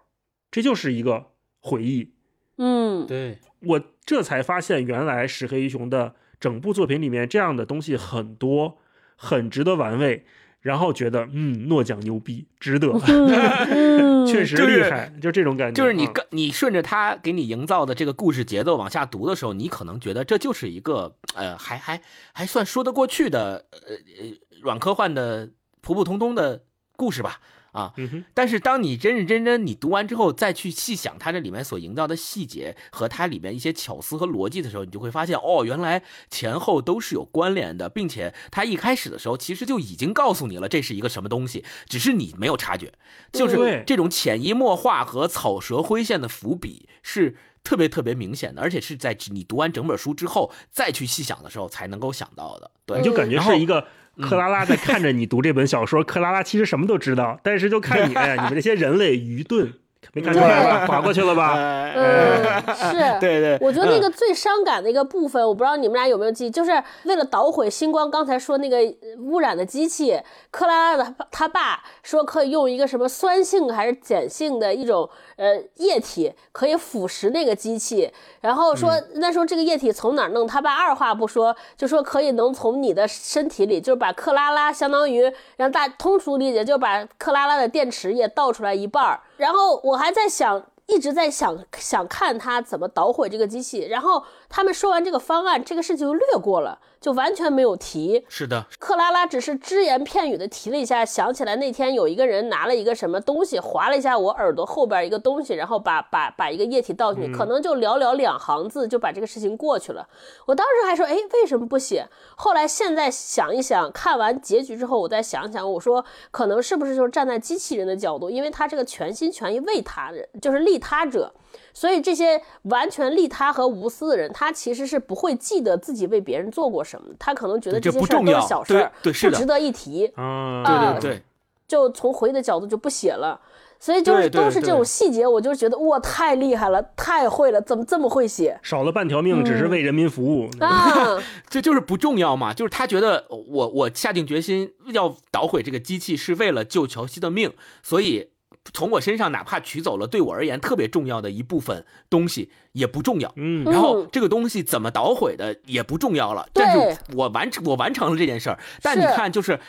这就是一个回忆。
嗯，
对，
我这才发现，原来石黑一雄的整部作品里面这样的东西很多，很值得玩味。然后觉得，嗯，诺奖牛逼，值得，
嗯 <laughs>
确实厉害，就这种感觉。嗯
就是你跟你顺着他给你营造的这个故事节奏往下读的时候，你可能觉得这就是一个呃，还还还算说得过去的呃呃软科幻的普普通通的故事吧。啊，
嗯，
但是当你认认真真你读完之后，再去细想它这里面所营造的细节和它里面一些巧思和逻辑的时候，你就会发现，哦，原来前后都是有关联的，并且它一开始的时候其实就已经告诉你了这是一个什么东西，只是你没有察觉。就是这种潜移默化和草蛇灰线的伏笔是特别特别明显的，而且是在你读完整本书之后再去细想的时候才能够想到的。对。
你，就感觉是一个克拉拉在看着你读这本小说，克拉拉其实什么都知道，但是就看你，哎，你们这些人类 <laughs> 愚钝，没看出来吧？划过去了吧？
嗯，<laughs> 是，<laughs>
对对，
我觉得那
嗯。
个最伤感的一个部分，我不知道你们俩有没有记忆，就是为了捣毁星光刚才说那个呃污染的机器，克拉拉的他爸说可以用一个什么酸性还是碱性的一种呃液体可以腐蚀那个机器，然后说、
嗯。
那时候这个液体从哪儿弄，他爸二话不说就说可以能从你的身体里，就是把克拉拉相当于让大通俗理解，就把克拉拉的电池也倒出来一半儿，然后我还在想。一直在想想看他怎么捣毁这个机器，然后他们说完这个方案，这个事情就略过了，就完全没有提。
是的，
克拉拉只是只言片语的提了一下，想起来那天有一个人拿了一个什么东西划了一下我耳朵后边一个东西，然后把把把一个液体倒进去，可能就寥寥两行字就把这个事情过去了。我当时还说，哎，为什么不写？后来现在想一想，看完结局之后，我再想想，我说可能是不是就是站在机器人的角度，因为他这个全心全意为他人，就是利他者。所以这些完全利他和无私的人，他其实是不会记得自己为别人做过什么，他可能觉得
这
些事儿都
不重要
是小事儿，
对对是的
不值得一提。
啊，
啊
对对对，
就从回忆的角度就不写了。所以就是都是这种细节，我就觉得哇，太厉害了，太会了，怎么这么会写
少了半条命，只是为人民服务。
啊？<laughs>
这就是不重要嘛，就是他觉得我我下定决心要捣毁这个机器是为了救乔西的命，所以从我身上哪怕取走了对我而言特别重要的一部分东西也不重要。
嗯，
然后
嗯
这个东西怎么捣毁的也不重要了，但是我完成我完成了这件事儿。但你看，就是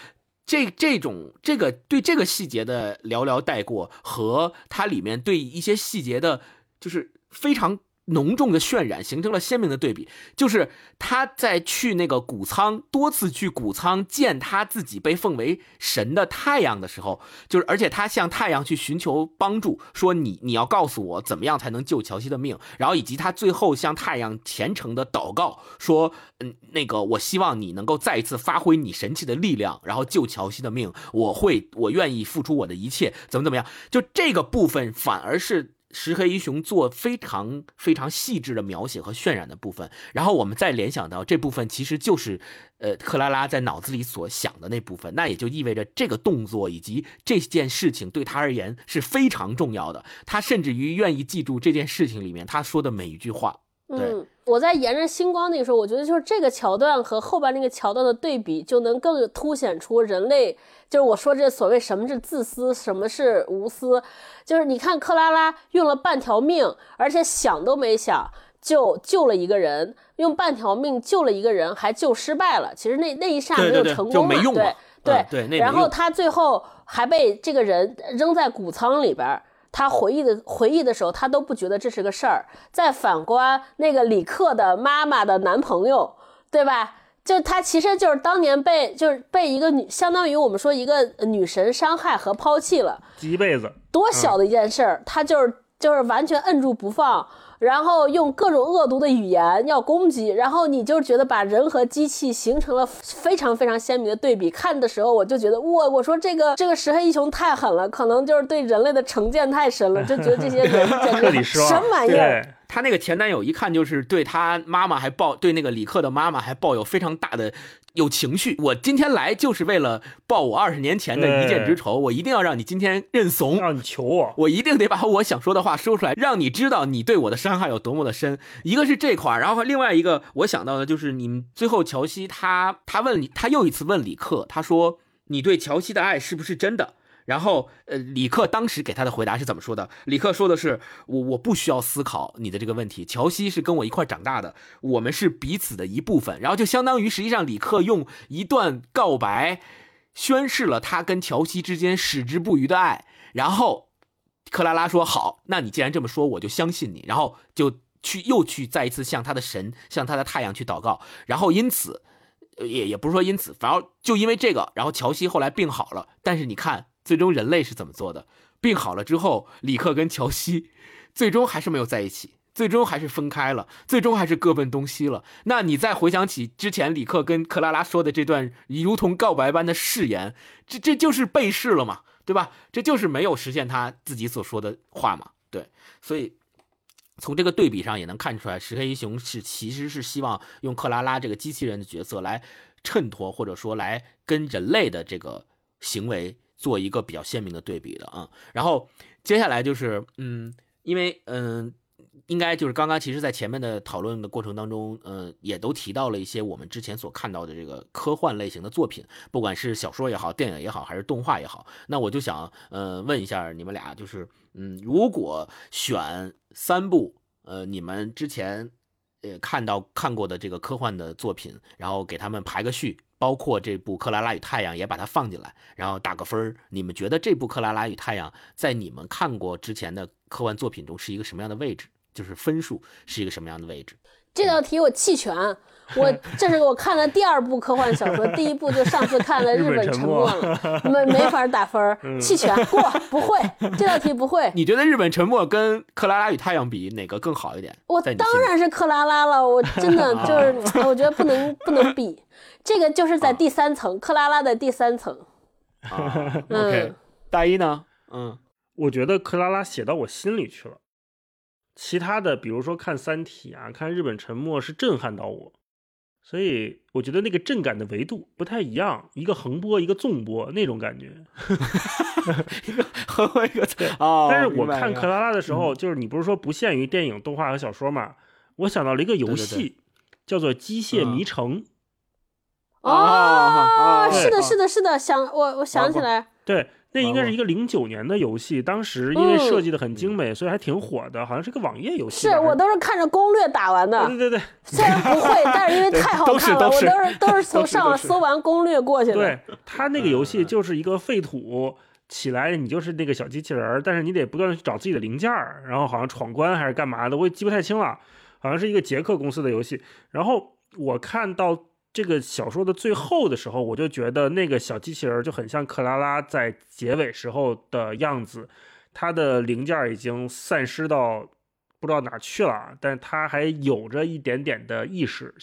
这这种这个对这个细节的寥寥带过，和它里面对一些细节的，就是非常浓重的渲染，形成了鲜明的对比。就是他在去那个谷仓，多次去谷仓见他自己被奉为神的太阳的时候，就是而且他向太阳去寻求帮助，说你你要告诉我怎么样才能救乔西的命，然后以及他最后向太阳虔诚的祷告，说嗯那个我希望你能够再一次发挥你神奇的力量，然后救乔西的命，我会我愿意付出我的一切，怎么怎么样，就这个部分反而是。石黑一雄做非常非常细致的描写和渲染的部分，然后我们再联想到这部分其实就是，呃，克拉拉在脑子里所想的那部分，那也就意味着这个动作以及这件事情对他而言是非常重要的，他甚至于愿意记住这件事情里面他说的每一句话。
对，我在沿着星光那个时候，我觉得就是这个桥段和后边那个桥段的对比，就能更凸显出人类。就是我说这所谓什么是自私，什么是无私，就是你看克拉拉用了半条命，而且想都没想就救了一个人，用半条命救了一个人，还救失败了。其实那那一刹没有成功
嘛，
对
对
对。然后他最后还被这个人扔在谷仓里边，他回忆的回忆的时候，他都不觉得这是个事儿。再反观那个李克的妈妈的男朋友，对吧？就他其实就是当年被就是被一个女，相当于我们说一个女神伤害和抛弃了，
一辈子
多小的一件事儿，他就是就是完全摁住不放，然后用各种恶毒的语言要攻击，然后你就觉得把人和机器形成了非常非常鲜明的对比。看的时候我就觉得哇，我说这个这个石黑一雄太狠了，可能就是对人类的成见太深了，就觉得这些 <laughs> 人简直什么玩意儿。
她那个前男友一看就是对她妈妈还抱对那个李克的妈妈还抱有非常大的有情绪。我今天来就是为了报我二十年前的一箭之仇，我一定要让你今天认怂，
让你求我，
我一定得把我想说的话说出来，让你知道你对我的伤害有多么的深。一个是这块然后另外一个我想到的就是你们最后乔西他他问你，他又一次问李克，他说你对乔西的爱是不是真的？然后，呃，李克当时给他的回答是怎么说的？李克说的是：“我我不需要思考你的这个问题。乔西是跟我一块长大的，我们是彼此的一部分。”然后就相当于，实际上李克用一段告白，宣示了他跟乔西之间矢志不渝的爱。然后，克拉拉说：“好，那你既然这么说，我就相信你。”然后就去又去再一次向他的神，向他的太阳去祷告。然后因此，也也不是说因此，反而就因为这个，然后乔西后来病好了。但是你看。最终人类是怎么做的？病好了之后，李克跟乔西最终还是没有在一起，最终还是分开了，最终还是各奔东西了。那你再回想起之前李克跟克拉拉说的这段如同告白般的誓言，这这就是背誓了嘛，对吧？这就是没有实现他自己所说的话嘛，对。所以从这个对比上也能看出来，石黑一雄是其实是希望用克拉拉这个机器人的角色来衬托，或者说来跟人类的这个行为。做一个比较鲜明的对比的啊，然后接下来就是，嗯，因为嗯，应该就是刚刚其实，在前面的讨论的过程当中，呃，也都提到了一些我们之前所看到的这个科幻类型的作品，不管是小说也好，电影也好，还是动画也好，那我就想，呃，问一下你们俩，就是，嗯，如果选三部，呃，你们之前呃看到看过的这个科幻的作品，然后给他们排个序。包括这部《克拉拉与太阳》也把它放进来，然后打个分儿。你们觉得这部《克拉拉与太阳》在你们看过之前的科幻作品中是一个什么样的位置？就是分数是一个什么样的位置？
这道题我弃权。我这是我看了第二部科幻小说，第一部就上次看了《日本沉没》了，没没法打分儿，弃权过不会。这道题不会。<laughs>
你觉得《日本沉没》跟《克拉拉与太阳》比哪个更好一点？
我当然是克拉拉了，我真的就是我觉得不能 <laughs> 不能比。这个就是在第三层，克拉拉的第三层。
OK，大一呢？嗯，
我觉得克拉拉写到我心里去了。其他的，比如说看《三体》啊，看《日本沉没》，是震撼到我。所以我觉得那个震感的维度不太一样，一个横波，一个纵波那种感觉。<laughs>
一个横波，一个啊。
但是我看克拉拉的时候，就是你不是说不限于电影、动画和小说嘛？我想到了一个游戏，叫做《机械迷城》。
哦，是的，是的，是的，想我，我想起来，
对，那应该是一个零九年的游戏，当时因为设计的很精美，所以还挺火的，好像是个网页游戏。
是我都是看着攻略打完的，
对对对。<laughs>
虽然不会，但是因为太好看了，我都是都是 <laughs> 从上网搜完攻略过去的。
对他那个游戏就是一个废土起来你就是那个小机器人儿，但是你得不断的去找自己的零件儿，然后好像闯关还是干嘛的，我也记不太清了，好像是一个捷克公司的游戏。然后我看到这个小说的最后的时候，我就觉得那个小机器人就很像克拉拉在结尾时候的样子，它的零件已经散失到不知道哪去了，但它还有着一点点的意识，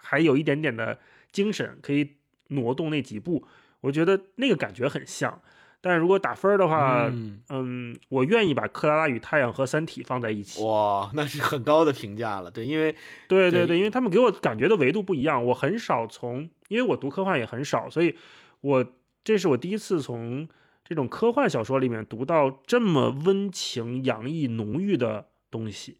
还有一点点的精神，可以挪动那几步。我觉得那个感觉很像。但是如果打分的话，嗯，我愿意把《克拉拉与太阳》和《三体》放在一起。
哇，那是很高的评价了。对，因为
对对对，因为他们给我感觉的维度不一样。我很少从，因为我读科幻也很少，所以我这是我第一次从这种科幻小说里面读到这么温情洋溢、浓郁的东西，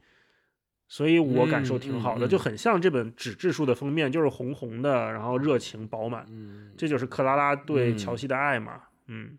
所以我感受挺好的，就很像这本纸质书的封面，就是红红的，然后热情饱满。
嗯，
这就是克拉拉对乔西的爱嘛。嗯。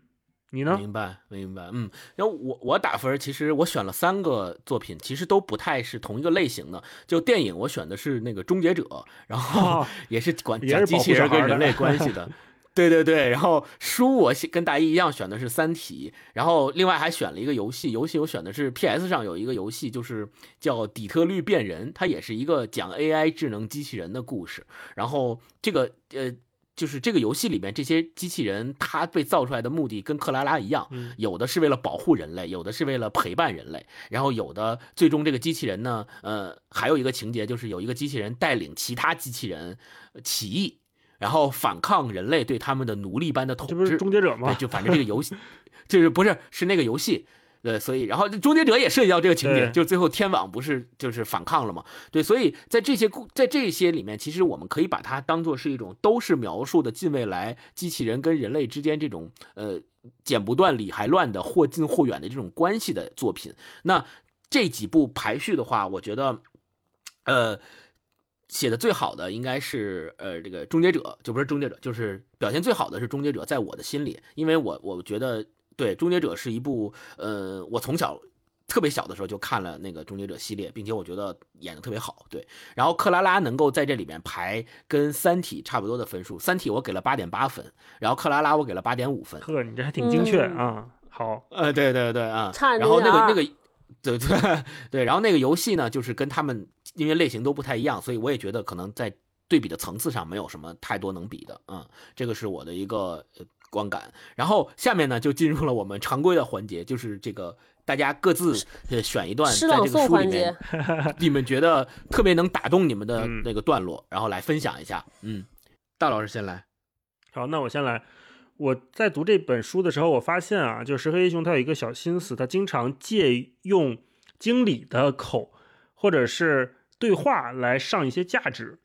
你呢？
明白，明白。嗯，然后我我打分，其实我选了三个作品，其实都不太是同一个类型的。就电影，我选的是那个《终结者》，然后也是管讲机器人跟人类关系的。<laughs> 对对对。然后书我跟大一一样选的是《三体》，然后另外还选了一个游戏，游戏我选的是 PS 上有一个游戏，就是叫《底特律变人》，它也是一个讲 AI 智能机器人的故事。然后这个呃。就是这个游戏里面这些机器人，它被造出来的目的跟克拉拉一样，有的是为了保护人类，有的是为了陪伴人类，然后有的最终这个机器人呢，呃，还有一个情节就是有一个机器人带领其他机器人起义，然后反抗人类对他们的奴隶般的统治。
这不是终结者吗？
就反正这个游戏，<laughs> 就是不是是那个游戏。对，所以然后终结者也涉及到这个情节，就最后天网不是就是反抗了嘛？对，所以在这些故在这些里面，其实我们可以把它当做是一种都是描述的近未来机器人跟人类之间这种呃剪不断理还乱的或近或远的这种关系的作品。那这几部排序的话，我觉得呃写的最好的应该是呃这个终结者，就不是终结者，就是表现最好的是终结者，在我的心里，因为我我觉得。对，《终结者》是一部，呃，我从小特别小的时候就看了那个《终结者》系列，并且我觉得演的特别好。对，然后克拉拉能够在这里面排跟《三体》差不多的分数，《三体》我给了八点八分，然后克拉拉我给了八点五分。
呵，你这还挺精确啊！好，
呃，对对对啊，
差
然后那个那个，对对对，然后那个游戏呢，就是跟他们因为类型都不太一样，所以我也觉得可能在对比的层次上没有什么太多能比的。嗯，这个是我的一个。观感，然后下面呢就进入了我们常规的环节，就是这个大家各自选一段在这个书里面，<laughs> 你们觉得特别能打动你们的那个段落，然后来分享一下。嗯，大老师先来。
好，那我先来。我在读这本书的时候，我发现啊，就石黑一雄他有一个小心思，他经常借用经理的口或者是对话来上一些价值，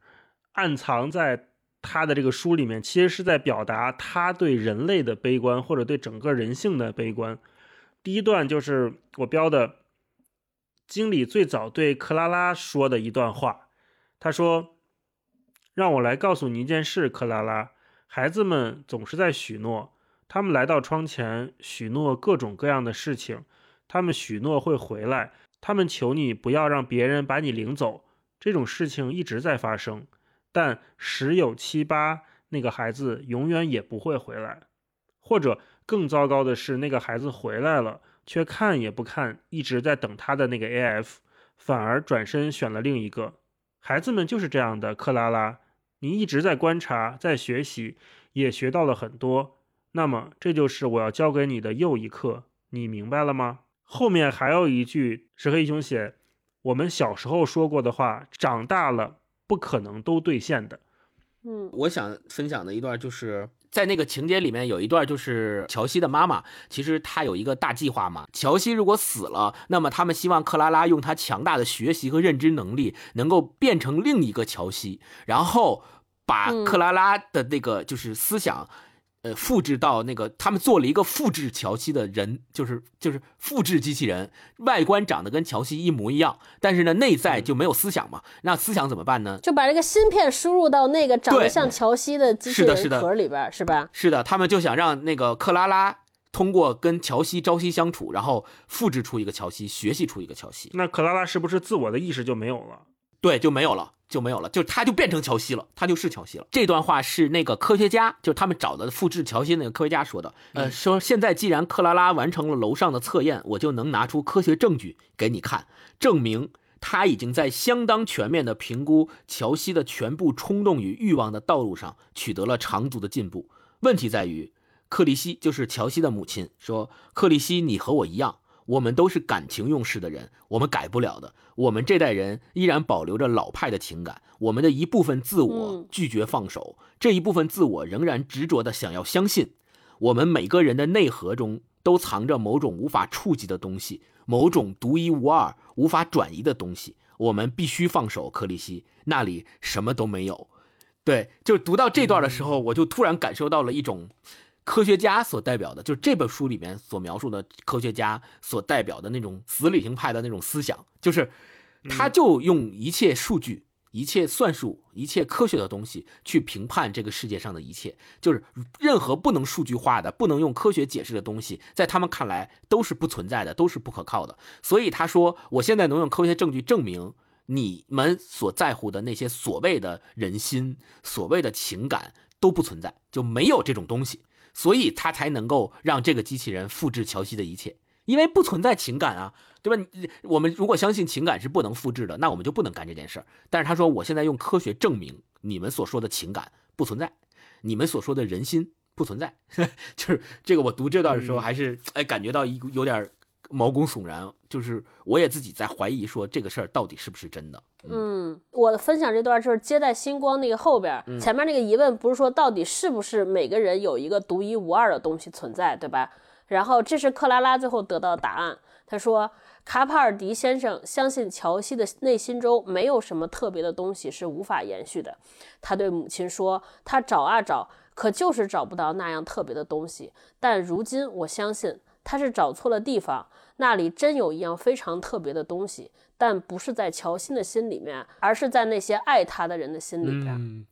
暗藏在。他的这个书里面，其实是在表达他对人类的悲观，或者对整个人性的悲观。第一段就是我标的，经理最早对克拉拉说的一段话。他说：“让我来告诉你一件事，克拉拉，孩子们总是在许诺，他们来到窗前许诺各种各样的事情，他们许诺会回来，他们求你不要让别人把你领走。这种事情一直在发生。”但十有七八，那个孩子永远也不会回来，或者更糟糕的是，那个孩子回来了，却看也不看，一直在等他的那个 AF，反而转身选了另一个。孩子们就是这样的，克拉拉，你一直在观察，在学习，也学到了很多。那么，这就是我要教给你的又一课，你明白了吗？后面还有一句是黑熊写，我们小时候说过的话，长大了。不可能都兑现的。
嗯，
我想分享的一段就是在那个情节里面有一段，就是乔西的妈妈，其实她有一个大计划嘛。乔西如果死了，那么他们希望克拉拉用她强大的学习和认知能力，能够变成另一个乔西，然后把克拉拉的那个就是思想。呃，复制到那个，他们做了一个复制乔西的人，就是就是复制机器人，外观长得跟乔西一模一样，但是呢，内在就没有思想嘛。那思想怎么办呢？
就把这个芯片输入到那个长得像乔西的机器人壳里边，是吧？
是的，他们就想让那个克拉拉通过跟乔西朝夕相处，然后复制出一个乔西，学习出一个乔西。
那克拉拉是不是自我的意识就没有了？
对，就没有了，就没有了，就他就变成乔西了，他就是乔西了。这段话是那个科学家，就是他们找的复制乔西那个科学家说的。呃，说现在既然克拉拉完成了楼上的测验，我就能拿出科学证据给你看，证明他已经在相当全面的评估乔西的全部冲动与欲望的道路上取得了长足的进步。问题在于，克里希就是乔西的母亲说：“克里希，你和我一样。”我们都是感情用事的人，我们改不了的。我们这代人依然保留着老派的情感，我们的一部分自我拒绝放手，这一部分自我仍然执着的想要相信。我们每个人的内核中都藏着某种无法触及的东西，某种独一无二、无法转移的东西。我们必须放手，克里希，那里什么都没有。对，就读到这段的时候，我就突然感受到了一种。科学家所代表的，就是这本书里面所描述的科学家所代表的那种死理性派的那种思想，就是他就用一切数据、一切算术、一切科学的东西去评判这个世界上的一切，就是任何不能数据化的、不能用科学解释的东西，在他们看来都是不存在的，都是不可靠的。所以他说：“我现在能用科学证据证明，你们所在乎的那些所谓的人心、所谓的情感都不存在，就没有这种东西。”所以他才能够让这个机器人复制乔西的一切，因为不存在情感啊，对吧？我们如果相信情感是不能复制的，那我们就不能干这件事儿。但是他说，我现在用科学证明你们所说的情感不存在，你们所说的人心不存在。<laughs> 就是这个，我读这段的时候还是哎感觉到一有点毛骨悚然，就是我也自己在怀疑说这个事儿到底是不是真的。
嗯，我分享这段就是接在星光那个后边，前面那个疑问不是说到底是不是每个人有一个独一无二的东西存在，对吧？然后这是克拉拉最后得到的答案。他说，卡帕尔迪先生相信乔西的内心中没有什么特别的东西是无法延续的。他对母亲说，他找啊找，可就是找不到那样特别的东西。但如今我相信他是找错了地方，那里真有一样非常特别的东西。但不是在乔欣的心里面，而是在那些爱他的人的心里边。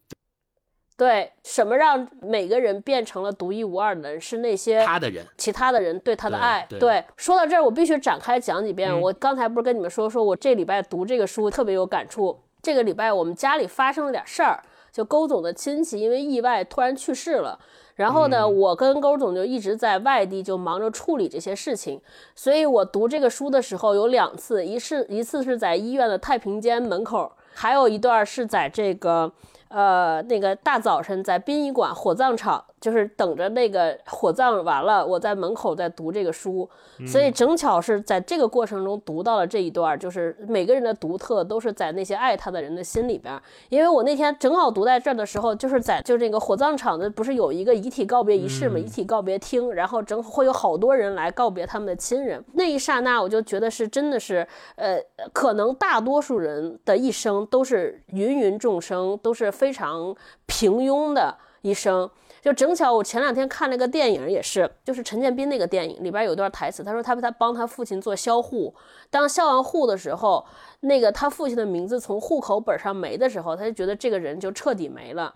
对，什么让每个人变成了独一无二的人？是那些
他的人，
其他的人对他的爱。对，说到这儿，我必须展开讲几遍。我刚才不是跟你们说，说我这礼拜读这个书特别有感触。这个礼拜我们家里发生了点事儿，就勾总的亲戚因为意外突然去世了。然后呢，我跟勾总就一直在外地，就忙着处理这些事情。所以我读这个书的时候有两次，一是一次是在医院的太平间门口，还有一段是在这个。呃，那个大早晨在殡仪馆火葬场，就是等着那个火葬完了，我在门口在读这个书，所以正巧是在这个过程中读到了这一段，就是每个人的独特都是在那些爱他的人的心里边。因为我那天正好读在这儿的时候，就是在就那个火葬场的不是有一个遗体告别仪式嘛，遗体告别厅，然后正会有好多人来告别他们的亲人。那一刹那，我就觉得是真的是，呃，可能大多数人的一生都是芸芸众生，都是。非常平庸的一生，就正巧我前两天看了个电影，也是就是陈建斌那个电影里边有一段台词，他说他他帮他父亲做销户，当销完户的时候，那个他父亲的名字从户口本上没的时候，他就觉得这个人就彻底没了，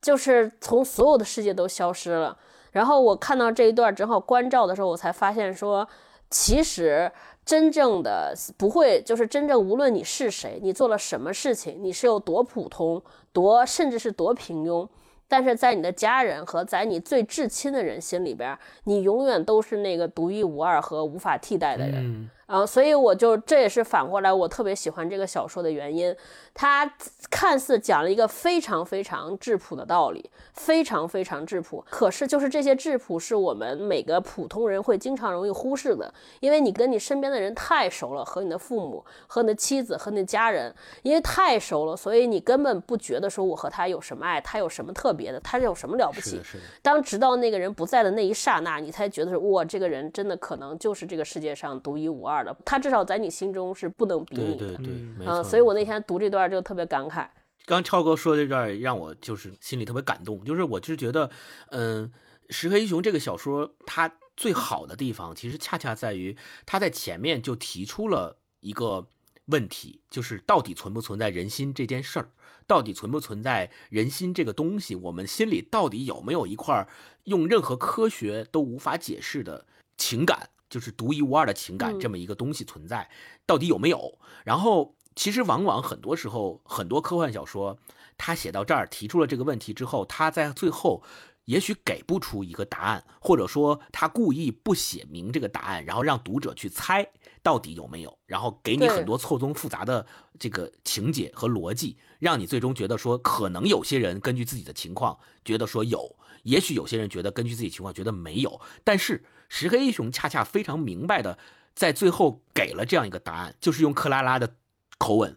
就是从所有的世界都消失了。然后我看到这一段正好关照的时候，我才发现说，其实。真正的不会，就是真正无论你是谁，你做了什么事情，你是有多普通，多甚至是多平庸，但是在你的家人和在你最至亲的人心里边，你永远都是那个独一无二和无法替代的人。啊，所以我就这也是反过来，我特别喜欢这个小说的原因。它看似讲了一个非常非常质朴的道理，非常非常质朴。可是就是这些质朴是我们每个普通人会经常容易忽视的，因为你跟你身边的人太熟了，和你的父母、和你的妻子、和你的家人，因为太熟了，所以你根本不觉得说我和他有什么爱，他有什么特别的，他有什么了不起。当直到那个人不在的那一刹那，你才觉得说哇，这个人真的可能就是这个世界上独一无二。的，他至少在你心中是不能比拟
的，对对
对，嗯，所以我那天读这段就特别感慨。
刚超哥说这段让我就是心里特别感动，就是我就是觉得，嗯，石黑一雄这个小说它最好的地方，其实恰恰在于他在前面就提出了一个问题，就是到底存不存在人心这件事儿，到底存不存在人心这个东西，我们心里到底有没有一块用任何科学都无法解释的情感？就是独一无二的情感这么一个东西存在，到底有没有？然后其实往往很多时候，很多科幻小说，他写到这儿提出了这个问题之后，他在最后也许给不出一个答案，或者说他故意不写明这个答案，然后让读者去猜到底有没有，然后给你很多错综复杂的这个情节和逻辑，让你最终觉得说，可能有些人根据自己的情况觉得说有，也许有些人觉得根据自己情况觉得没有，但是石黑一雄恰恰非常明白的在最后给了这样一个答案，就是用克拉拉的口吻，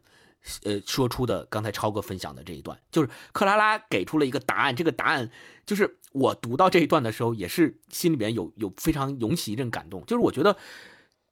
呃，说出的刚才超哥分享的这一段，就是克拉拉给出了一个答案，这个答案就是我读到这一段的时候，也是心里边有有非常涌起一阵感动，就是我觉得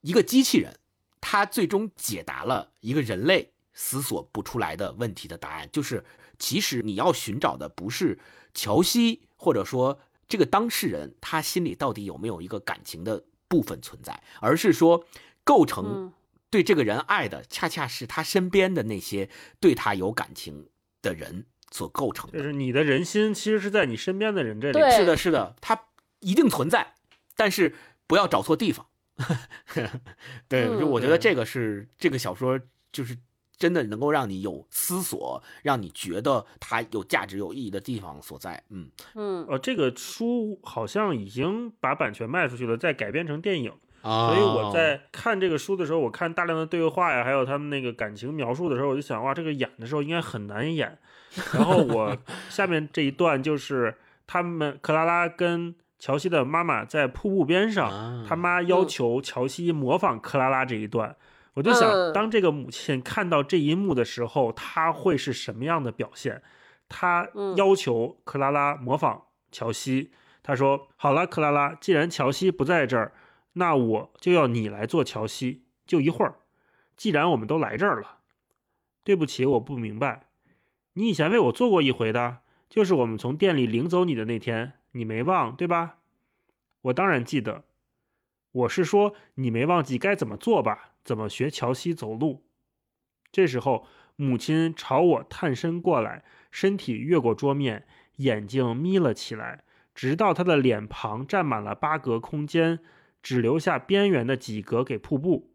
一个机器人，它最终解答了一个人类思索不出来的问题的答案，就是其实你要寻找的不是乔西，或者说这个当事人他心里到底有没有一个感情的部分存在，而是说构成
嗯
对这个人爱的，恰恰是他身边的那些对他有感情的人所构成的。
就是你的人心其实是在你身边的人这里。
是的，是的，他一定存在，但是不要找错地方。<laughs> 对，
嗯
就我觉得这个是这个小说就是真的能够让你有思索，让你觉得它有价值、有意义的地方所在。嗯，
嗯
呃，这个书好像已经把版权卖出去了，再改编成电影。
啊
所以我在看这个书的时候，我看大量的对话呀，还有他们那个感情描述的时候，我就想，哇，这个演的时候应该很难演。然后我 <laughs> 下面这一段就是他们克拉拉跟乔西的妈妈在瀑布边上，
啊
他妈要求乔西模仿克拉拉这一段。我就想，
嗯
当这个母亲看到这一幕的时候，她会是什么样的表现？她
嗯
要求克拉拉模仿乔西。她说：“好了，克拉拉，既然乔西不在这儿，那我就要你来做乔西，就一会儿。既然我们都来这儿了，对不起，我不明白，你以前为我做过一回的，就是我们从店里领走你的那天，你没忘对吧？我当然记得。我是说，你没忘记该怎么做吧？怎么学乔西走路？这时候，母亲朝我探身过来，身体越过桌面，眼睛眯了起来，直到她的脸庞占满了八格空间，只留下边缘的几格给瀑布。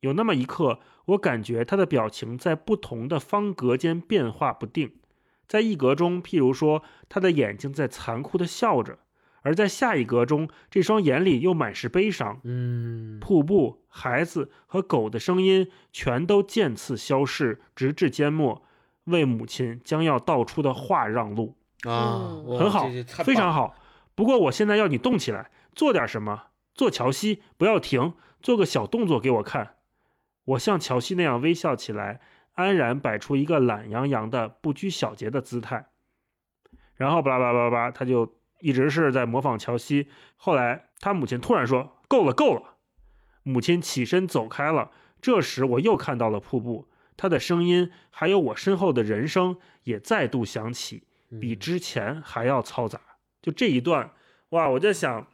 有那么一刻，我感觉她的表情在不同的方格间变化不定。在一格中，譬如说，她的眼睛在残酷地笑着；而在下一格中，这双眼里又满是悲伤。
嗯
瀑布、孩子和狗的声音全都渐次消逝，直至缄默，为母亲将要道出的话让路。
啊，
很好非常好。不过我现在要你动起来，做点什么。做乔西，不要停，做个小动作给我看。我像乔西那样微笑起来，安然摆出一个懒洋洋的、不拘小节的姿态。然后巴拉巴拉巴拉，他就一直是在模仿乔西。后来他母亲突然说：“够了，够了！”母亲起身走开了。这时我又看到了瀑布，他的声音还有我身后的人声也再度响起。比之前还要嘈杂。就这一段，哇，我在想，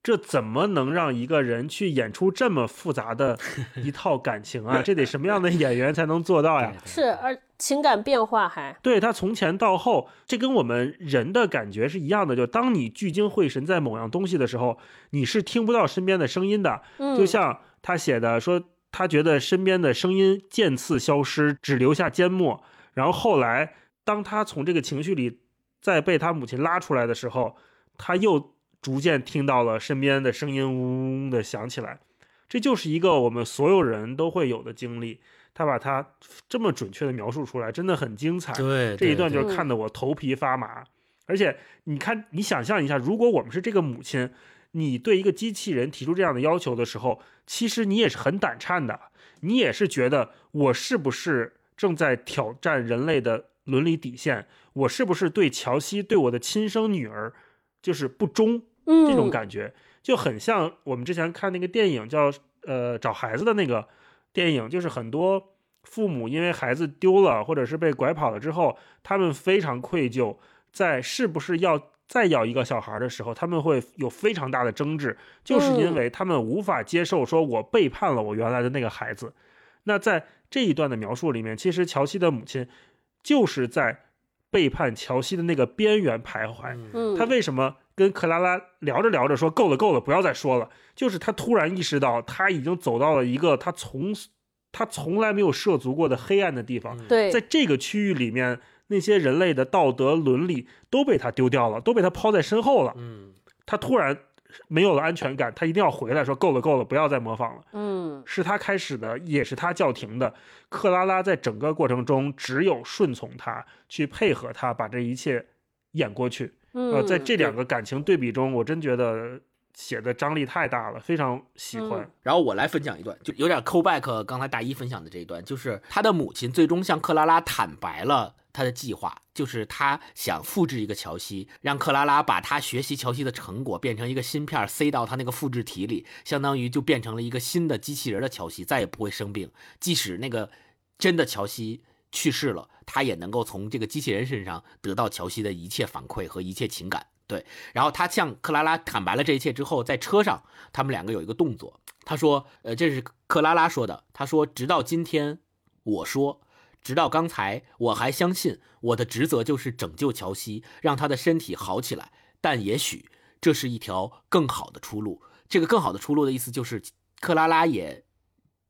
这怎么能让一个人去演出这么复杂的 <laughs> 一套感情啊？这得什么样的演员才能做到呀？
是，而情感变化还
对他从前到后，这跟我们人的感觉是一样的。就当你聚精会神在某样东西的时候，你是听不到身边的声音的。
嗯，
就像他写的说，他觉得身边的声音渐次消失，只留下缄默。然后后来，当他从这个情绪里再被他母亲拉出来的时候，他又逐渐听到了身边的声音嗡嗡的响起来。这就是一个我们所有人都会有的经历。他把它这么准确的描述出来，真的很精彩。
对
这一段就是看得我头皮发麻。而且你看，你想象一下，如果我们是这个母亲，你对一个机器人提出这样的要求的时候，其实你也是很胆颤的，你也是觉得我是不是正在挑战人类的伦理底线？我是不是对乔西，对我的亲生女儿，就是不忠？
嗯
这种感觉就很像我们之前看那个电影叫呃找孩子的那个电影，就是很多父母因为孩子丢了或者是被拐跑了之后，他们非常愧疚，在是不是要再要一个小孩的时候，他们会有非常大的争执，就是因为他们无法接受说我背叛了我原来的那个孩子。那在这一段的描述里面，其实乔西的母亲就是在背叛乔西的那个边缘徘徊。
嗯，
他为什么跟克拉拉聊着聊着说够了够了，不要再说了？就是他突然意识到他已经走到了一个他从他从来没有涉足过的黑暗的地方，
对，
在这个区域里面，那些人类的道德伦理都被他丢掉了，都被他抛在身后了。
嗯，
他突然没有了安全感，他一定要回来，说够了够了，不要再模仿了。
嗯
是他开始的，也是他叫停的。克拉拉在整个过程中只有顺从他，去配合他，把这一切演过去。
嗯，
呃，在这两个感情对比中，我真觉得写的张力太大了，非常喜欢。
嗯
然后我来分享一段，就有点 call back 刚才大一分享的这一段，就是他的母亲最终向克拉拉坦白了他的计划，就是他想复制一个乔西，让克拉拉把他学习乔西的成果变成一个芯片塞到他那个复制体里，相当于就变成了一个新的机器人的乔西，再也不会生病，即使那个真的乔西。去世了，他也能够从这个机器人身上得到乔西的一切反馈和一切情感。对，然后他向克拉拉坦白了这一切之后，在车上，他们两个有一个动作。他说：“呃，这是克拉拉说的。他说，直到今天，我说，直到刚才，我还相信我的职责就是拯救乔西，让他的身体好起来。但也许这是一条更好的出路。这个更好的出路的意思就是，克拉拉也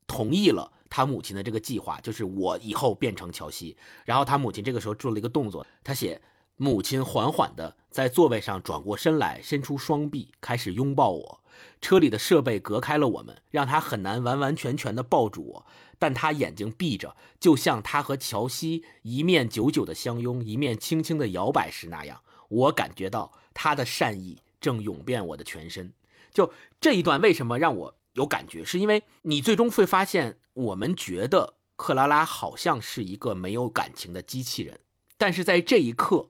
同意了他母亲的这个计划，就是我以后变成乔西。然后他母亲这个时候做了一个动作，他写。”母亲缓缓地在座位上转过身来，伸出双臂，开始拥抱我。车里的设备隔开了我们，让他很难完完全全地抱住我。但他眼睛闭着，就像他和乔西一面久久的相拥，一面轻轻地摇摆时那样。我感觉到他的善意正涌遍我的全身。就这一段，为什么让我有感觉？是因为你最终会发现，我们觉得克拉拉好像是一个没有感情的机器人，但是在这一刻。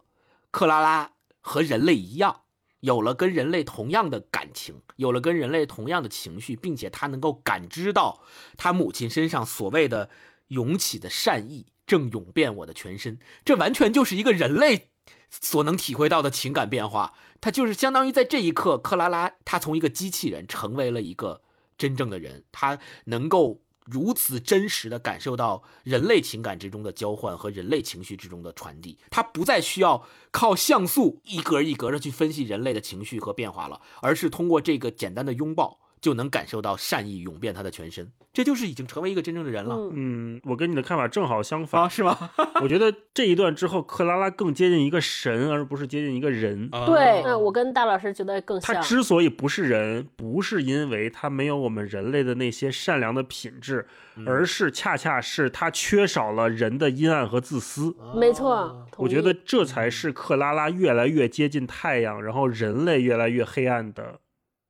克拉拉和人类一样，有了跟人类同样的感情，有了跟人类同样的情绪，并且他能够感知到他母亲身上所谓的涌起的善意正涌遍我的全身。这完全就是一个人类所能体会到的情感变化。他就是相当于在这一刻，克拉拉她从一个机器人成为了一个真正的人，她能够。如此真实的感受到人类情感之中的交换和人类情绪之中的传递，它不再需要靠像素一格一格的去分析人类的情绪和变化了，而是通过这个简单的拥抱就能感受到善意涌遍他的全身，这就是已经成为一个真正的人了。
嗯，我跟你的看法正好相反，
啊、是吗？<laughs>
我觉得这一段之后，克拉拉更接近一个神，而不是接近一个人。
对，嗯，我跟大老师觉得更像。
他之所以不是人，不是因为他没有我们人类的那些善良的品质，
嗯
而是恰恰是他缺少了人的阴暗和自私。
没错，
我觉得这才是克拉拉越来越接近太阳，然后人类越来越黑暗的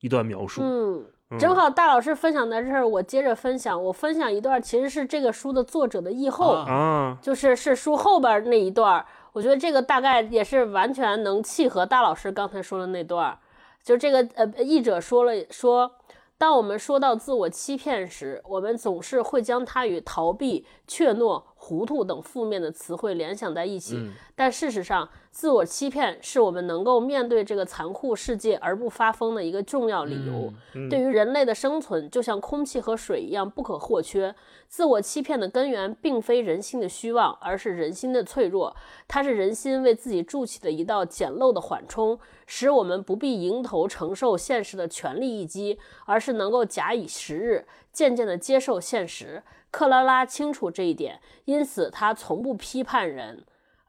一段描述。
嗯。正好大老师分享到这儿，我接着分享。我分享一段，其实是这个书的作者的译后
啊，
就是是书后边那一段。我觉得这个大概也是完全能契合大老师刚才说的那段。就这个呃，译者说了说，当我们说到自我欺骗时，我们总是会将它与逃避、怯懦、糊涂等负面的词汇联想在一起。
嗯、
但事实上，自我欺骗是我们能够面对这个残酷世界而不发疯的一个重要理由。
嗯、
对于人类的生存，就像空气和水一样不可或缺。自我欺骗的根源并非人心的虚妄，而是人心的脆弱。它是人心为自己筑起的一道简陋的缓冲，使我们不必迎头承受现实的全力一击，而是能够假以时日，渐渐地接受现实。克拉拉清楚这一点，因此她从不批判人。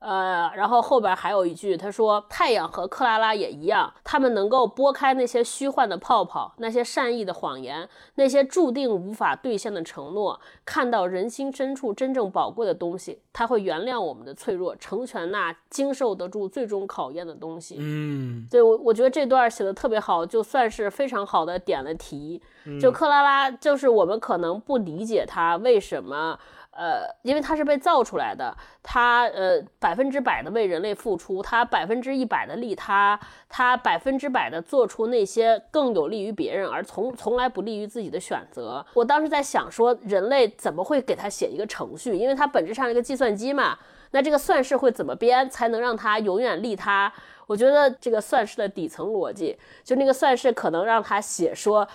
呃，然后后边还有一句，他说：“太阳和克拉拉也一样，他们能够拨开那些虚幻的泡泡，那些善意的谎言，那些注定无法兑现的承诺，看到人心深处真正宝贵的东西。他会原谅我们的脆弱，成全那经受得住最终考验的东西。”
嗯，
对我我觉得这段写的特别好，就算是非常好的点了题。就克拉拉，就是我们可能不理解他为什么。呃，因为它是被造出来的，它呃百分之百的为人类付出，它百分之一百的利他，它百分之百的做出那些更有利于别人而从从来不利于自己的选择。我当时在想说，人类怎么会给他写一个程序？因为它本质上是一个计算机嘛，那这个算式会怎么编才能让它永远利他？我觉得这个算式的底层逻辑，就那个算式可能让他写说，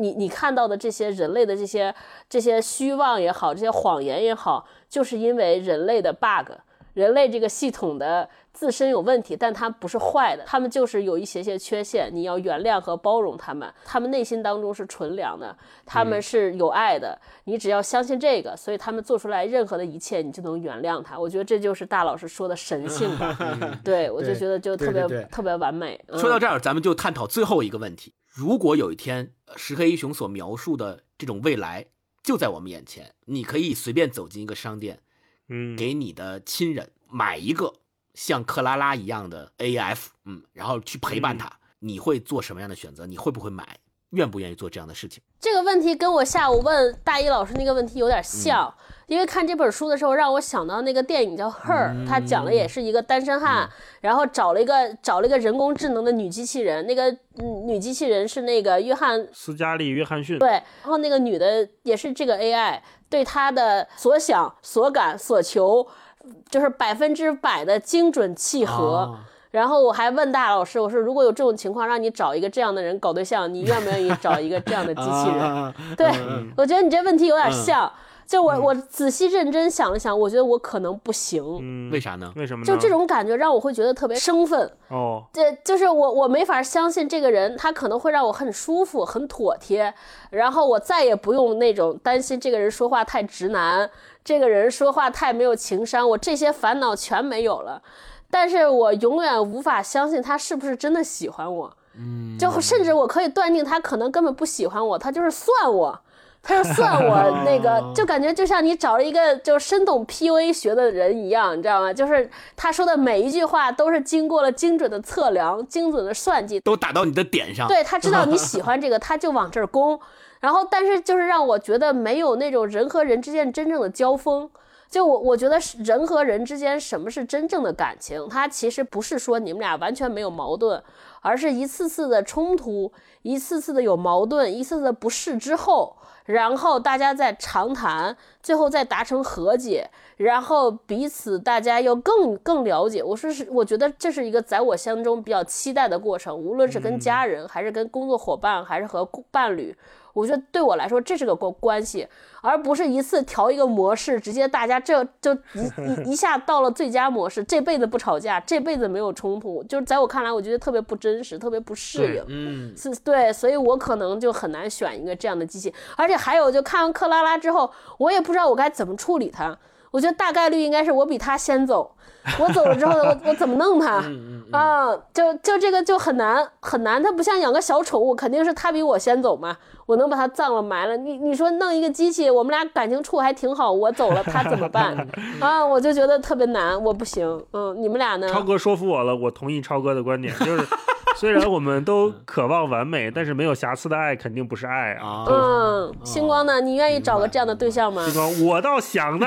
你你看到的这些人类的这些这些虚妄也好，这些谎言也好，就是因为人类的 bug，人类这个系统的自身有问题，但它不是坏的，他们就是有一些些缺陷，你要原谅和包容他们，他们内心当中是纯良的，他们是有爱的，你只要相信这个，所以他们做出来任何的一切，你就能原谅他。我觉得这就是大老师说的神性吧，<laughs> 对 <laughs> 我就觉得就特别特别完美。嗯
说到这儿，咱们就探讨最后一个问题：如果有一天呃石黑一雄所描述的这种未来就在我们眼前，你可以随便走进一个商店，
嗯，
给你的亲人买一个像克拉拉一样的 AF，嗯，然后去陪伴他，你会做什么样的选择？你会不会买？愿不愿意做这样的事情？
这个问题跟我下午问大一老师那个问题有点像，因为看这本书的时候让我想到那个电影叫《Her》，它讲的也是一个单身汉，然后找了一个找了一个人工智能的女机器人，那个嗯女机器人是那个约翰
斯嘉丽·约翰逊，
对，然后那个女的也是这个 AI 对他的所想、所感、所求，就是百分之百的精准契合。
哦
然后我还问大老师，我说如果有这种情况，让你找一个这样的人搞对象，你愿不愿意找一个这样的机器人？<laughs>
啊
对，
嗯
我觉得你这问题有点像。就我我仔细认真想了想，我觉得我可能不行。
嗯，
为啥呢？
为什么呢？
就这种感觉让我会觉得特别生分，
哦，
这就是我我没法相信这个人，他可能会让我很舒服、很妥帖，然后我再也不用那种担心这个人说话太直男，这个人说话太没有情商，我这些烦恼全没有了。但是我永远无法相信他是不是真的喜欢我，
嗯，
就甚至我可以断定他可能根本不喜欢我，他就是算我。他就算我那个，就感觉就像你找了一个就深懂 PUA 学的人一样，你知道吗？就是他说的每一句话都是经过了精准的测量、精准的算计，
都打到你的点上。
对他知道你喜欢这个，他就往这儿攻。<laughs> 然后，但是就是让我觉得没有那种人和人之间真正的交锋。就我我觉得是人和人之间什么是真正的感情？它其实不是说你们俩完全没有矛盾，而是一次次的冲突，一次次的有矛盾，一次次的不适之后，然后大家再长谈，最后再达成和解，然后彼此大家又更更了解。我说是，我觉得这是一个在我心中比较期待的过程，无论是跟家人，还是跟工作伙伴，还是和伴侣。我觉得对我来说，这是个关关系，而不是一次调一个模式，直接大家这就一一一下到了最佳模式，这辈子不吵架，这辈子没有冲突。就是在我看来，我觉得特别不真实，特别不适应。
嗯，
是对，所以我可能就很难选一个这样的机器。而且还有，就看完克拉拉之后，我也不知道我该怎么处理它。我觉得大概率应该是我比他先走，<laughs> 我走了之后，我我怎么弄他啊？就就这个就很难很难，它不像养个小宠物，肯定是他比我先走嘛，我能把它葬了埋了。你你说弄一个机器，我们俩感情处还挺好，我走了他怎么办 <laughs> 啊？我就觉得特别难，我不行。嗯，你们俩呢？
超哥说服我了，我同意超哥的观点，就是 <laughs> 虽然我们都渴望完美，但是没有瑕疵的爱肯定不是爱啊。
啊，
嗯，星光呢？你愿意找个这样的对象吗？
星光我倒想呢，<laughs>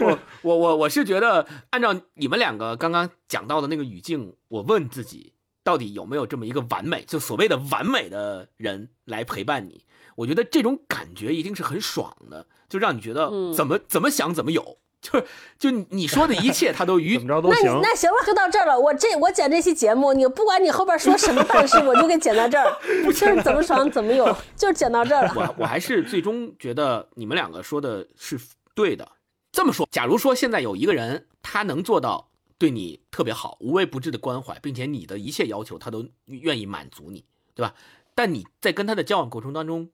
我我我我是觉得，按照你们两个刚刚讲到的那个语境，我问自己，到底有没有这么一个完美，就所谓的完美的人来陪伴你？我觉得这种感觉一定是很爽的，就让你觉得
嗯
怎么、怎么想怎么有，就就你说的一切，他都与 <laughs>
怎么着都行。
那行了，就到这儿了。我这我剪这期节目，你不管你后边说什么但是，<laughs> 我就给剪到这儿，就是怎么爽怎么有，<laughs> 就是剪到这儿了。
我我还是最终觉得你们两个说的是对的。这么说，假如说现在有一个人，他能做到对你特别好、无微不至的关怀，并且你的一切要求他都愿意满足你，对吧？但你在跟他的交往过程当中，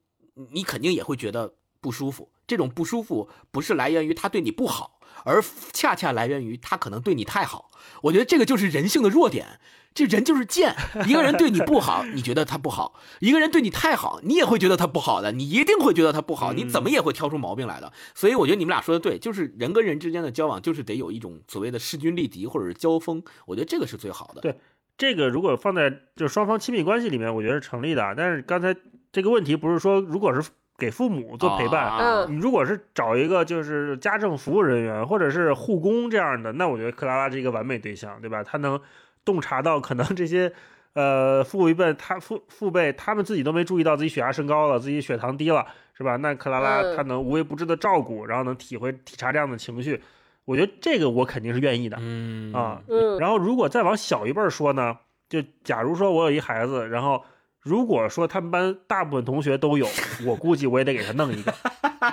你肯定也会觉得不舒服。这种不舒服不是来源于他对你不好，而恰恰来源于他可能对你太好。我觉得这个就是人性的弱点。这人就是贱，一个人对你不好，你觉得他不好；一个人对你太好，你也会觉得他不好的，你一定会觉得他不好，你怎么也会挑出毛病来的。所以我觉得你们俩说的对，就是人跟人之间的交往，就是得有一种所谓的势均力敌或者是交锋，我觉得这个是最好的。
对这个如果放在就是双方亲密关系里面，我觉得是成立的。但是刚才这个问题不是说，如果是给父母做陪伴，你如果是找一个就是家政服务人员或者是护工这样的，那我觉得克拉拉是一个完美对象，对吧？他能洞察到可能这些呃父一辈他父父辈他们自己都没注意到自己血压升高了，自己血糖低了，是吧？那克拉拉
嗯
她能无微不至的照顾，然后能体会体察这样的情绪，我觉得这个我肯定是愿意的。
嗯
啊，
嗯
然后如果再往小一辈儿说呢，就假如说我有一孩子，然后如果说他们班大部分同学都有，<laughs> 我估计我也得给他弄一个，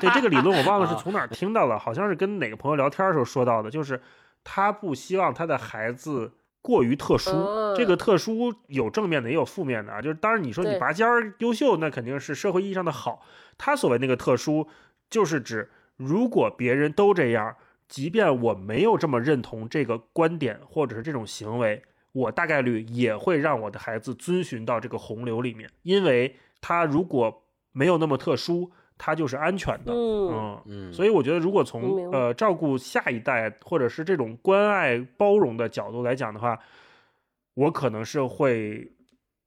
对这个理论我忘了是
啊
从哪儿听到了，好像是跟哪个朋友聊天的时候说到的，就是他不希望他的孩子过于特殊。这
嗯
个特殊有正面的，也有负面的啊。就是当然你说你拔尖儿优秀，那肯定是社会意义上的好。他所谓那个特殊，就是指如果别人都这样，即便我没有这么认同这个观点或者是这种行为，我大概率也会让我的孩子遵循到这个洪流里面，因为他如果没有那么特殊，他就是安全的。
嗯
所以我觉得，如果从呃照顾下一代或者是这种关爱包容的角度来讲的话，我可能是会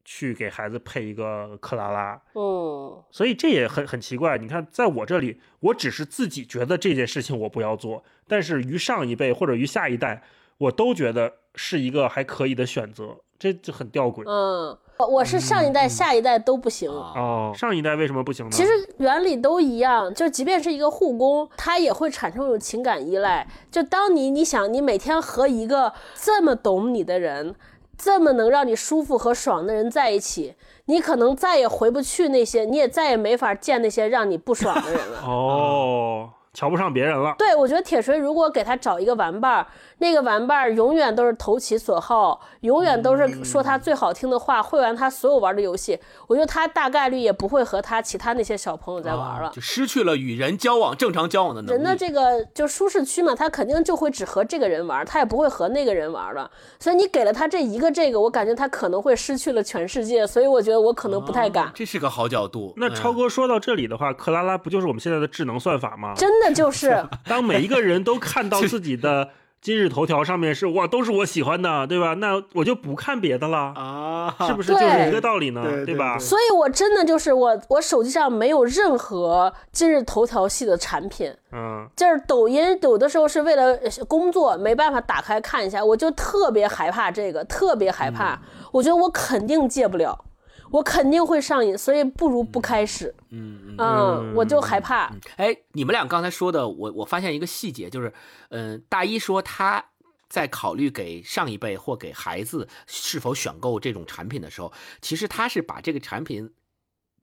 去给孩子配一个克拉拉。
嗯
所以这也很很奇怪。你看，在我这里，我只是自己觉得这件事情我不要做，但是于上一辈或者于下一代，我都觉得是一个还可以的选择，这就很吊诡。
嗯，我是上一代、下一代都不行。
啊
哦，上一代为什么不行呢？
其实原理都一样，就即便是一个护工，他也会产生一种情感依赖。就当你你想你每天和一个这么懂你的人，这么能让你舒服和爽的人在一起，你可能再也回不去那些，你也再也没法见那些让你不爽的人了。
哦，瞧不上别人了。
对，我觉得铁锤如果给他找一个玩伴儿，那个玩伴儿永远都是投其所好，永远都是说他最好听的话，会玩他所有玩的游戏。我觉得他大概率也不会和他其他那些小朋友在玩了。
就失去了与人交往、正常交往的能力。
人的这个就舒适区嘛，他肯定就会只和这个人玩，他也不会和那个人玩了。所以你给了他这一个这个，我感觉他可能会失去了全世界。所以我觉得我可能不太敢。
这是个好角度。
那
嗯
超哥说到这里的话，克拉拉不就是我们现在的智能算法吗？
真的就是，
当每一个人都看到自己的今日头条上面是哇，都是我喜欢的，对吧？那我就不看别的了，
啊，
是不是就是一个道理呢？
对对
吧？
所以我真的就是我，我手机上没有任何今日头条系的产品。
嗯，
就是抖音有的时候是为了呃工作没办法打开看一下，我就特别害怕这个，特别害怕。我觉得我肯定戒不了，我肯定会上瘾，所以不如不开始。
嗯嗯。
嗯，我就害怕。
哎，你们俩刚才说的，我我发现一个细节，就是，嗯、大一说他在考虑给上一辈或给孩子是否选购这种产品的时候，其实他是把这个产品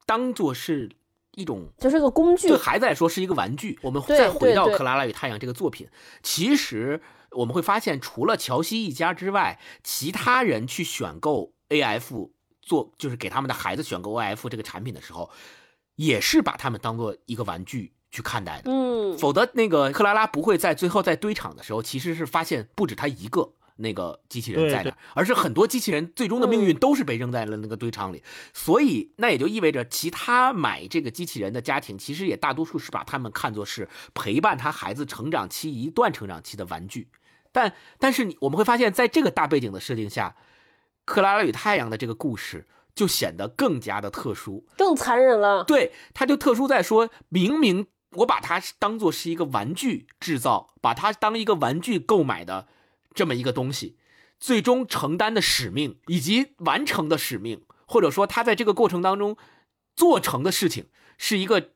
当做是一种
就是个工具
对，孩子来说是一个玩具。我们再回到《克拉拉与太阳》这个作品，其实我们会发现，除了乔西一家之外，其他人去选购 AF 做，就是给他们的孩子选购 OF 这个产品的时候，也是把他们当做一个玩具去看待的。
嗯，
否则，那个克拉拉不会在最后在堆场的时候，其实是发现不止他一个那个机器人在那儿，而是很多机器人最终的命运都是被扔在了那个堆场里。所以，那也就意味着其他买这个机器人的家庭，其实也大多数是把他们看作是陪伴他孩子成长期一段成长期的玩具。但但是你我们会发现，在这个大背景的设定下，克拉拉与太阳的这个故事就显得更加的特殊。
更残忍了。
对，它就特殊在说，明明我把它当做是一个玩具制造，把它当一个玩具购买的这么一个东西，最终承担的使命以及完成的使命，或者说他在这个过程当中做成的事情，是一个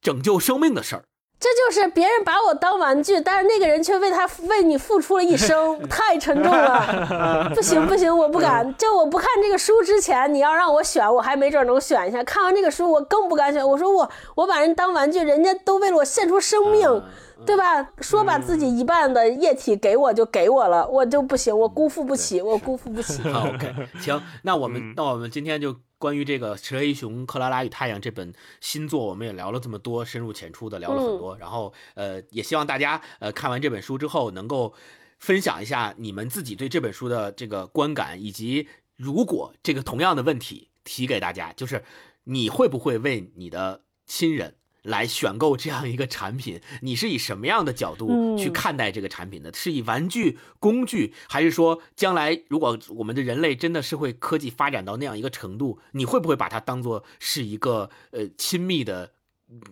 拯救生命的事儿。
这就是别人把我当玩具，但是那个人却为他为你付出了一生，<laughs> 太沉重了。<laughs> 不行不行，我不敢。就我不看这个书之前，你要让我选，我还没准能选一下。看完这个书，我更不敢选。我说我我把人当玩具，人家都为了我献出生命，对吧？说把自己一半的液体给我就给我了，我就不行，我辜负不起，我辜负不起。<laughs>
好 OK，行，那我们、
嗯
那我们今天就关于这个《蛇黑一雄克拉拉与太阳》这本新作，我们也聊了这么多，深入浅出的聊了很多。然后呃，也希望大家呃看完这本书之后，能够分享一下你们自己对这本书的这个观感，以及如果这个同样的问题提给大家，就是你会不会为你的亲人？来选购这样一个产品，<laughs> 你是以什么样的角度
嗯
去看待这个产品的？是以玩具、工具，还是说将来如果我们的人类真的是会科技发展到那样一个程度，你会不会把它当做是一个呃亲密的，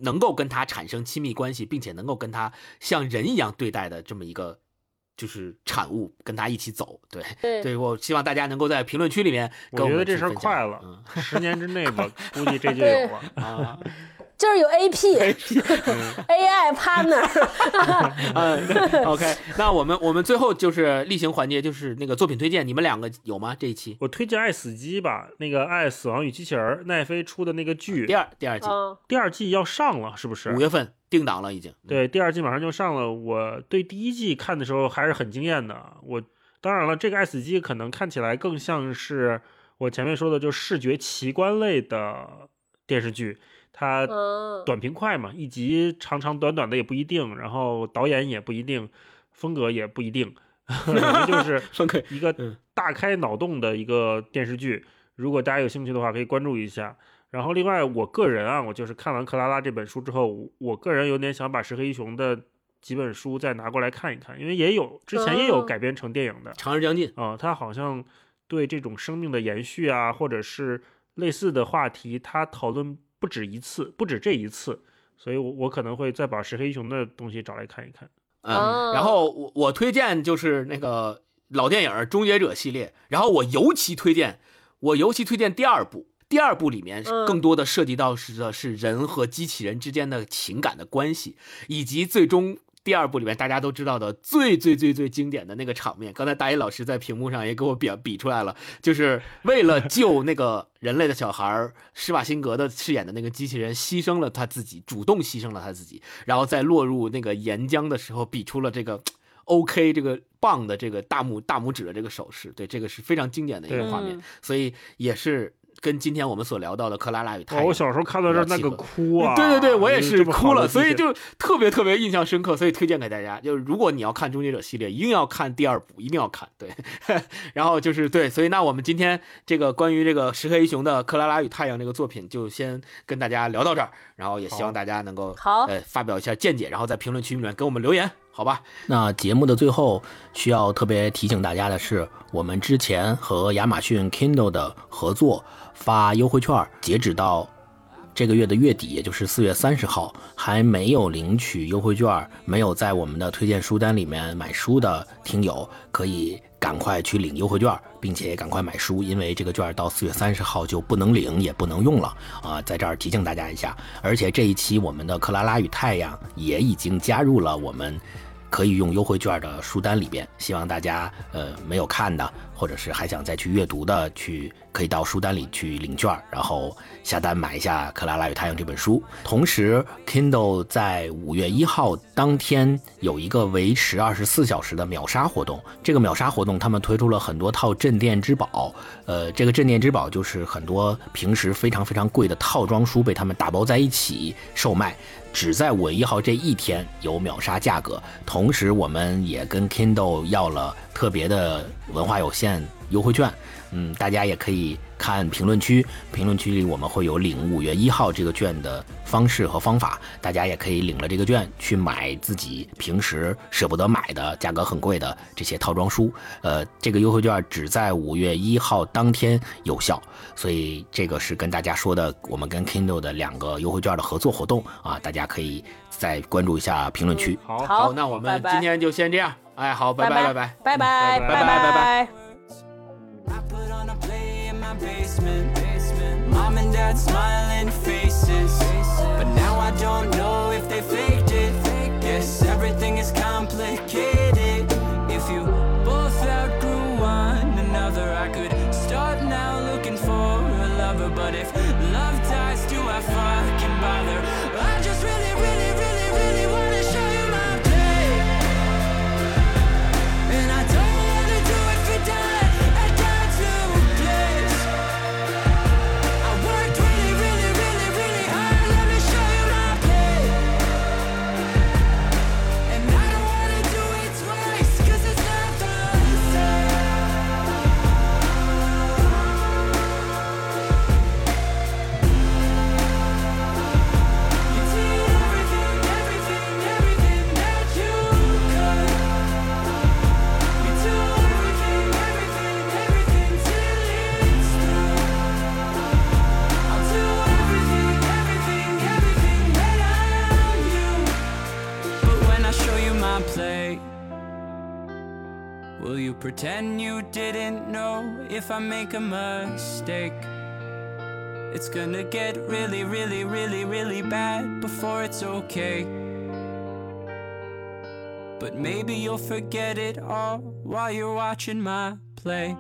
能够跟它产生亲密关系，并且能够跟它像人一样对待的这么一个就是产物，跟它一起走？对，<laughs>
对
对我希望大家能够在评论区里面
我觉得这事快了
嗯
十年之内吧，<laughs> 估计这就有了。
啊，
就是有 AP，AI <laughs> <laughs> partner。<laughs>
嗯，OK，那我们我们最后就是例行环节，就是那个作品推荐，你们两个有吗？这一期
我推荐《爱死机》吧，那个《爱死亡与机器人》，奈飞出的那个剧
第，二第二季
嗯，
第二季要上了，是不是
五？月份定档了已经。
对，第二季马上就上了。我对第一季看的时候还是很惊艳的。我当然了，这个《爱死机》可能看起来更像是我前面说的，就视觉奇观类的电视剧。它
嗯，
短平快嘛，一集长长短短的也不一定，然后导演也不一定，风格也不一定，<laughs> 反正就是 <laughs> 一个
嗯
大开脑洞的一个电视剧。如果大家有兴趣的话，可以关注一下。然后另外，我个人啊，我就是看完克拉拉这本书之后，我我个人有点想把石黑一雄的几本书再拿过来看一看，因为也有之前也有
哦
改编成电影的
长日将近，
啊、他好像对这种生命的延续啊，或者是类似的话题，他讨论不止一次，不止这一次，所以我我可能会再把石黑一雄的东西找来看一看。
嗯，
哦
然后我我推荐就是那个老电影《终结者》系列，然后我尤其推荐，我尤其推荐第二部。第二部里面
嗯
更多的涉及到是的是人和机器人之间的情感的关系，以及最终第二部里面大家都知道的最最最最经典的那个场面。<laughs> 刚才大一老师在屏幕上也给我比比出来了，就是为了救那个人类的小孩，施瓦辛格的饰演的那个机器人牺牲了他自己，主动牺牲了他自己，然后在落入那个岩浆的时候，比出了这个 OK 这个棒的这个大拇大拇指的这个手势。对，这个是非常经典的一个画面
嗯，
所以也是跟今天我们所聊到的克拉拉与太
哦，
阳。
我小时候看到这儿那个哭啊，
对对对，我也是哭了，所以就特别特别印象深刻，所以推荐给大家。就是如果你要看《终结者》系列，一定要看第二部，一定要看。对，<laughs> 然后就是对，所以那我们今天这个关于这个石黑一雄的《克拉拉与太阳》这个作品，就先跟大家聊到这儿，然后也希望大家能够
好
呃发表一下见解，然后在评论区里面给我们留言，好吧？那节目的最后需要特别提醒大家的是，我们之前和亚马逊 Kindle 的合作发优惠券，截止到这个月的月底，也就是四月三十号，还没有领取优惠券，没有在我们的推荐书单里面买书的听友，可以赶快去领优惠券，并且赶快买书，因为这个券到四月三十号就不能领，也不能用了啊、在这儿提醒大家一下。而且这一期我们的《克拉拉与太阳》也已经加入了我们。可以用优惠券的书单里边，希望大家呃没有看的，或者是还想再去阅读的，去可以到书单里去领券，然后下单买一下《克拉拉与太阳》这本书。同时，Kindle 在五月一号当天有一个维持二十四小时的秒杀活动。这个秒杀活动，他们推出了很多套镇店之宝。呃，这个镇店之宝就是很多平时非常非常贵的套装书被他们打包在一起售卖。只在五月一号这一天有秒杀价格，同时我们也跟 Kindle 要了特别的文化有限优惠券，嗯，大家也可以看评论区，评论区里我们会有领五月一号这个券的方式和方法，大家也可以领了这个券去买自己平时舍不得买的、价格很贵的这些套装书。呃，这个优惠券只在五月一号当天有效，所以这个是跟大家说的，我们跟 Kindle 的两个优惠券的合作活动啊，大家可以再关注一下评论区。
好，
好
那我
拜拜
们今天就先这样，哎，好，拜
拜
拜拜。
拜拜
拜
拜
拜拜拜
I put on a play in my basement. Mom and dad smiling faces. But now I don't know if they faked it. Yes, everything is complicated. If you both outgrew one another, I could start now looking for a lover. But if love dies, do I fucking will you pretend you didn't know if I make a mistake? It's gonna get really, really, really, really bad before it's okay. But maybe you'll forget it all while you're watching my play.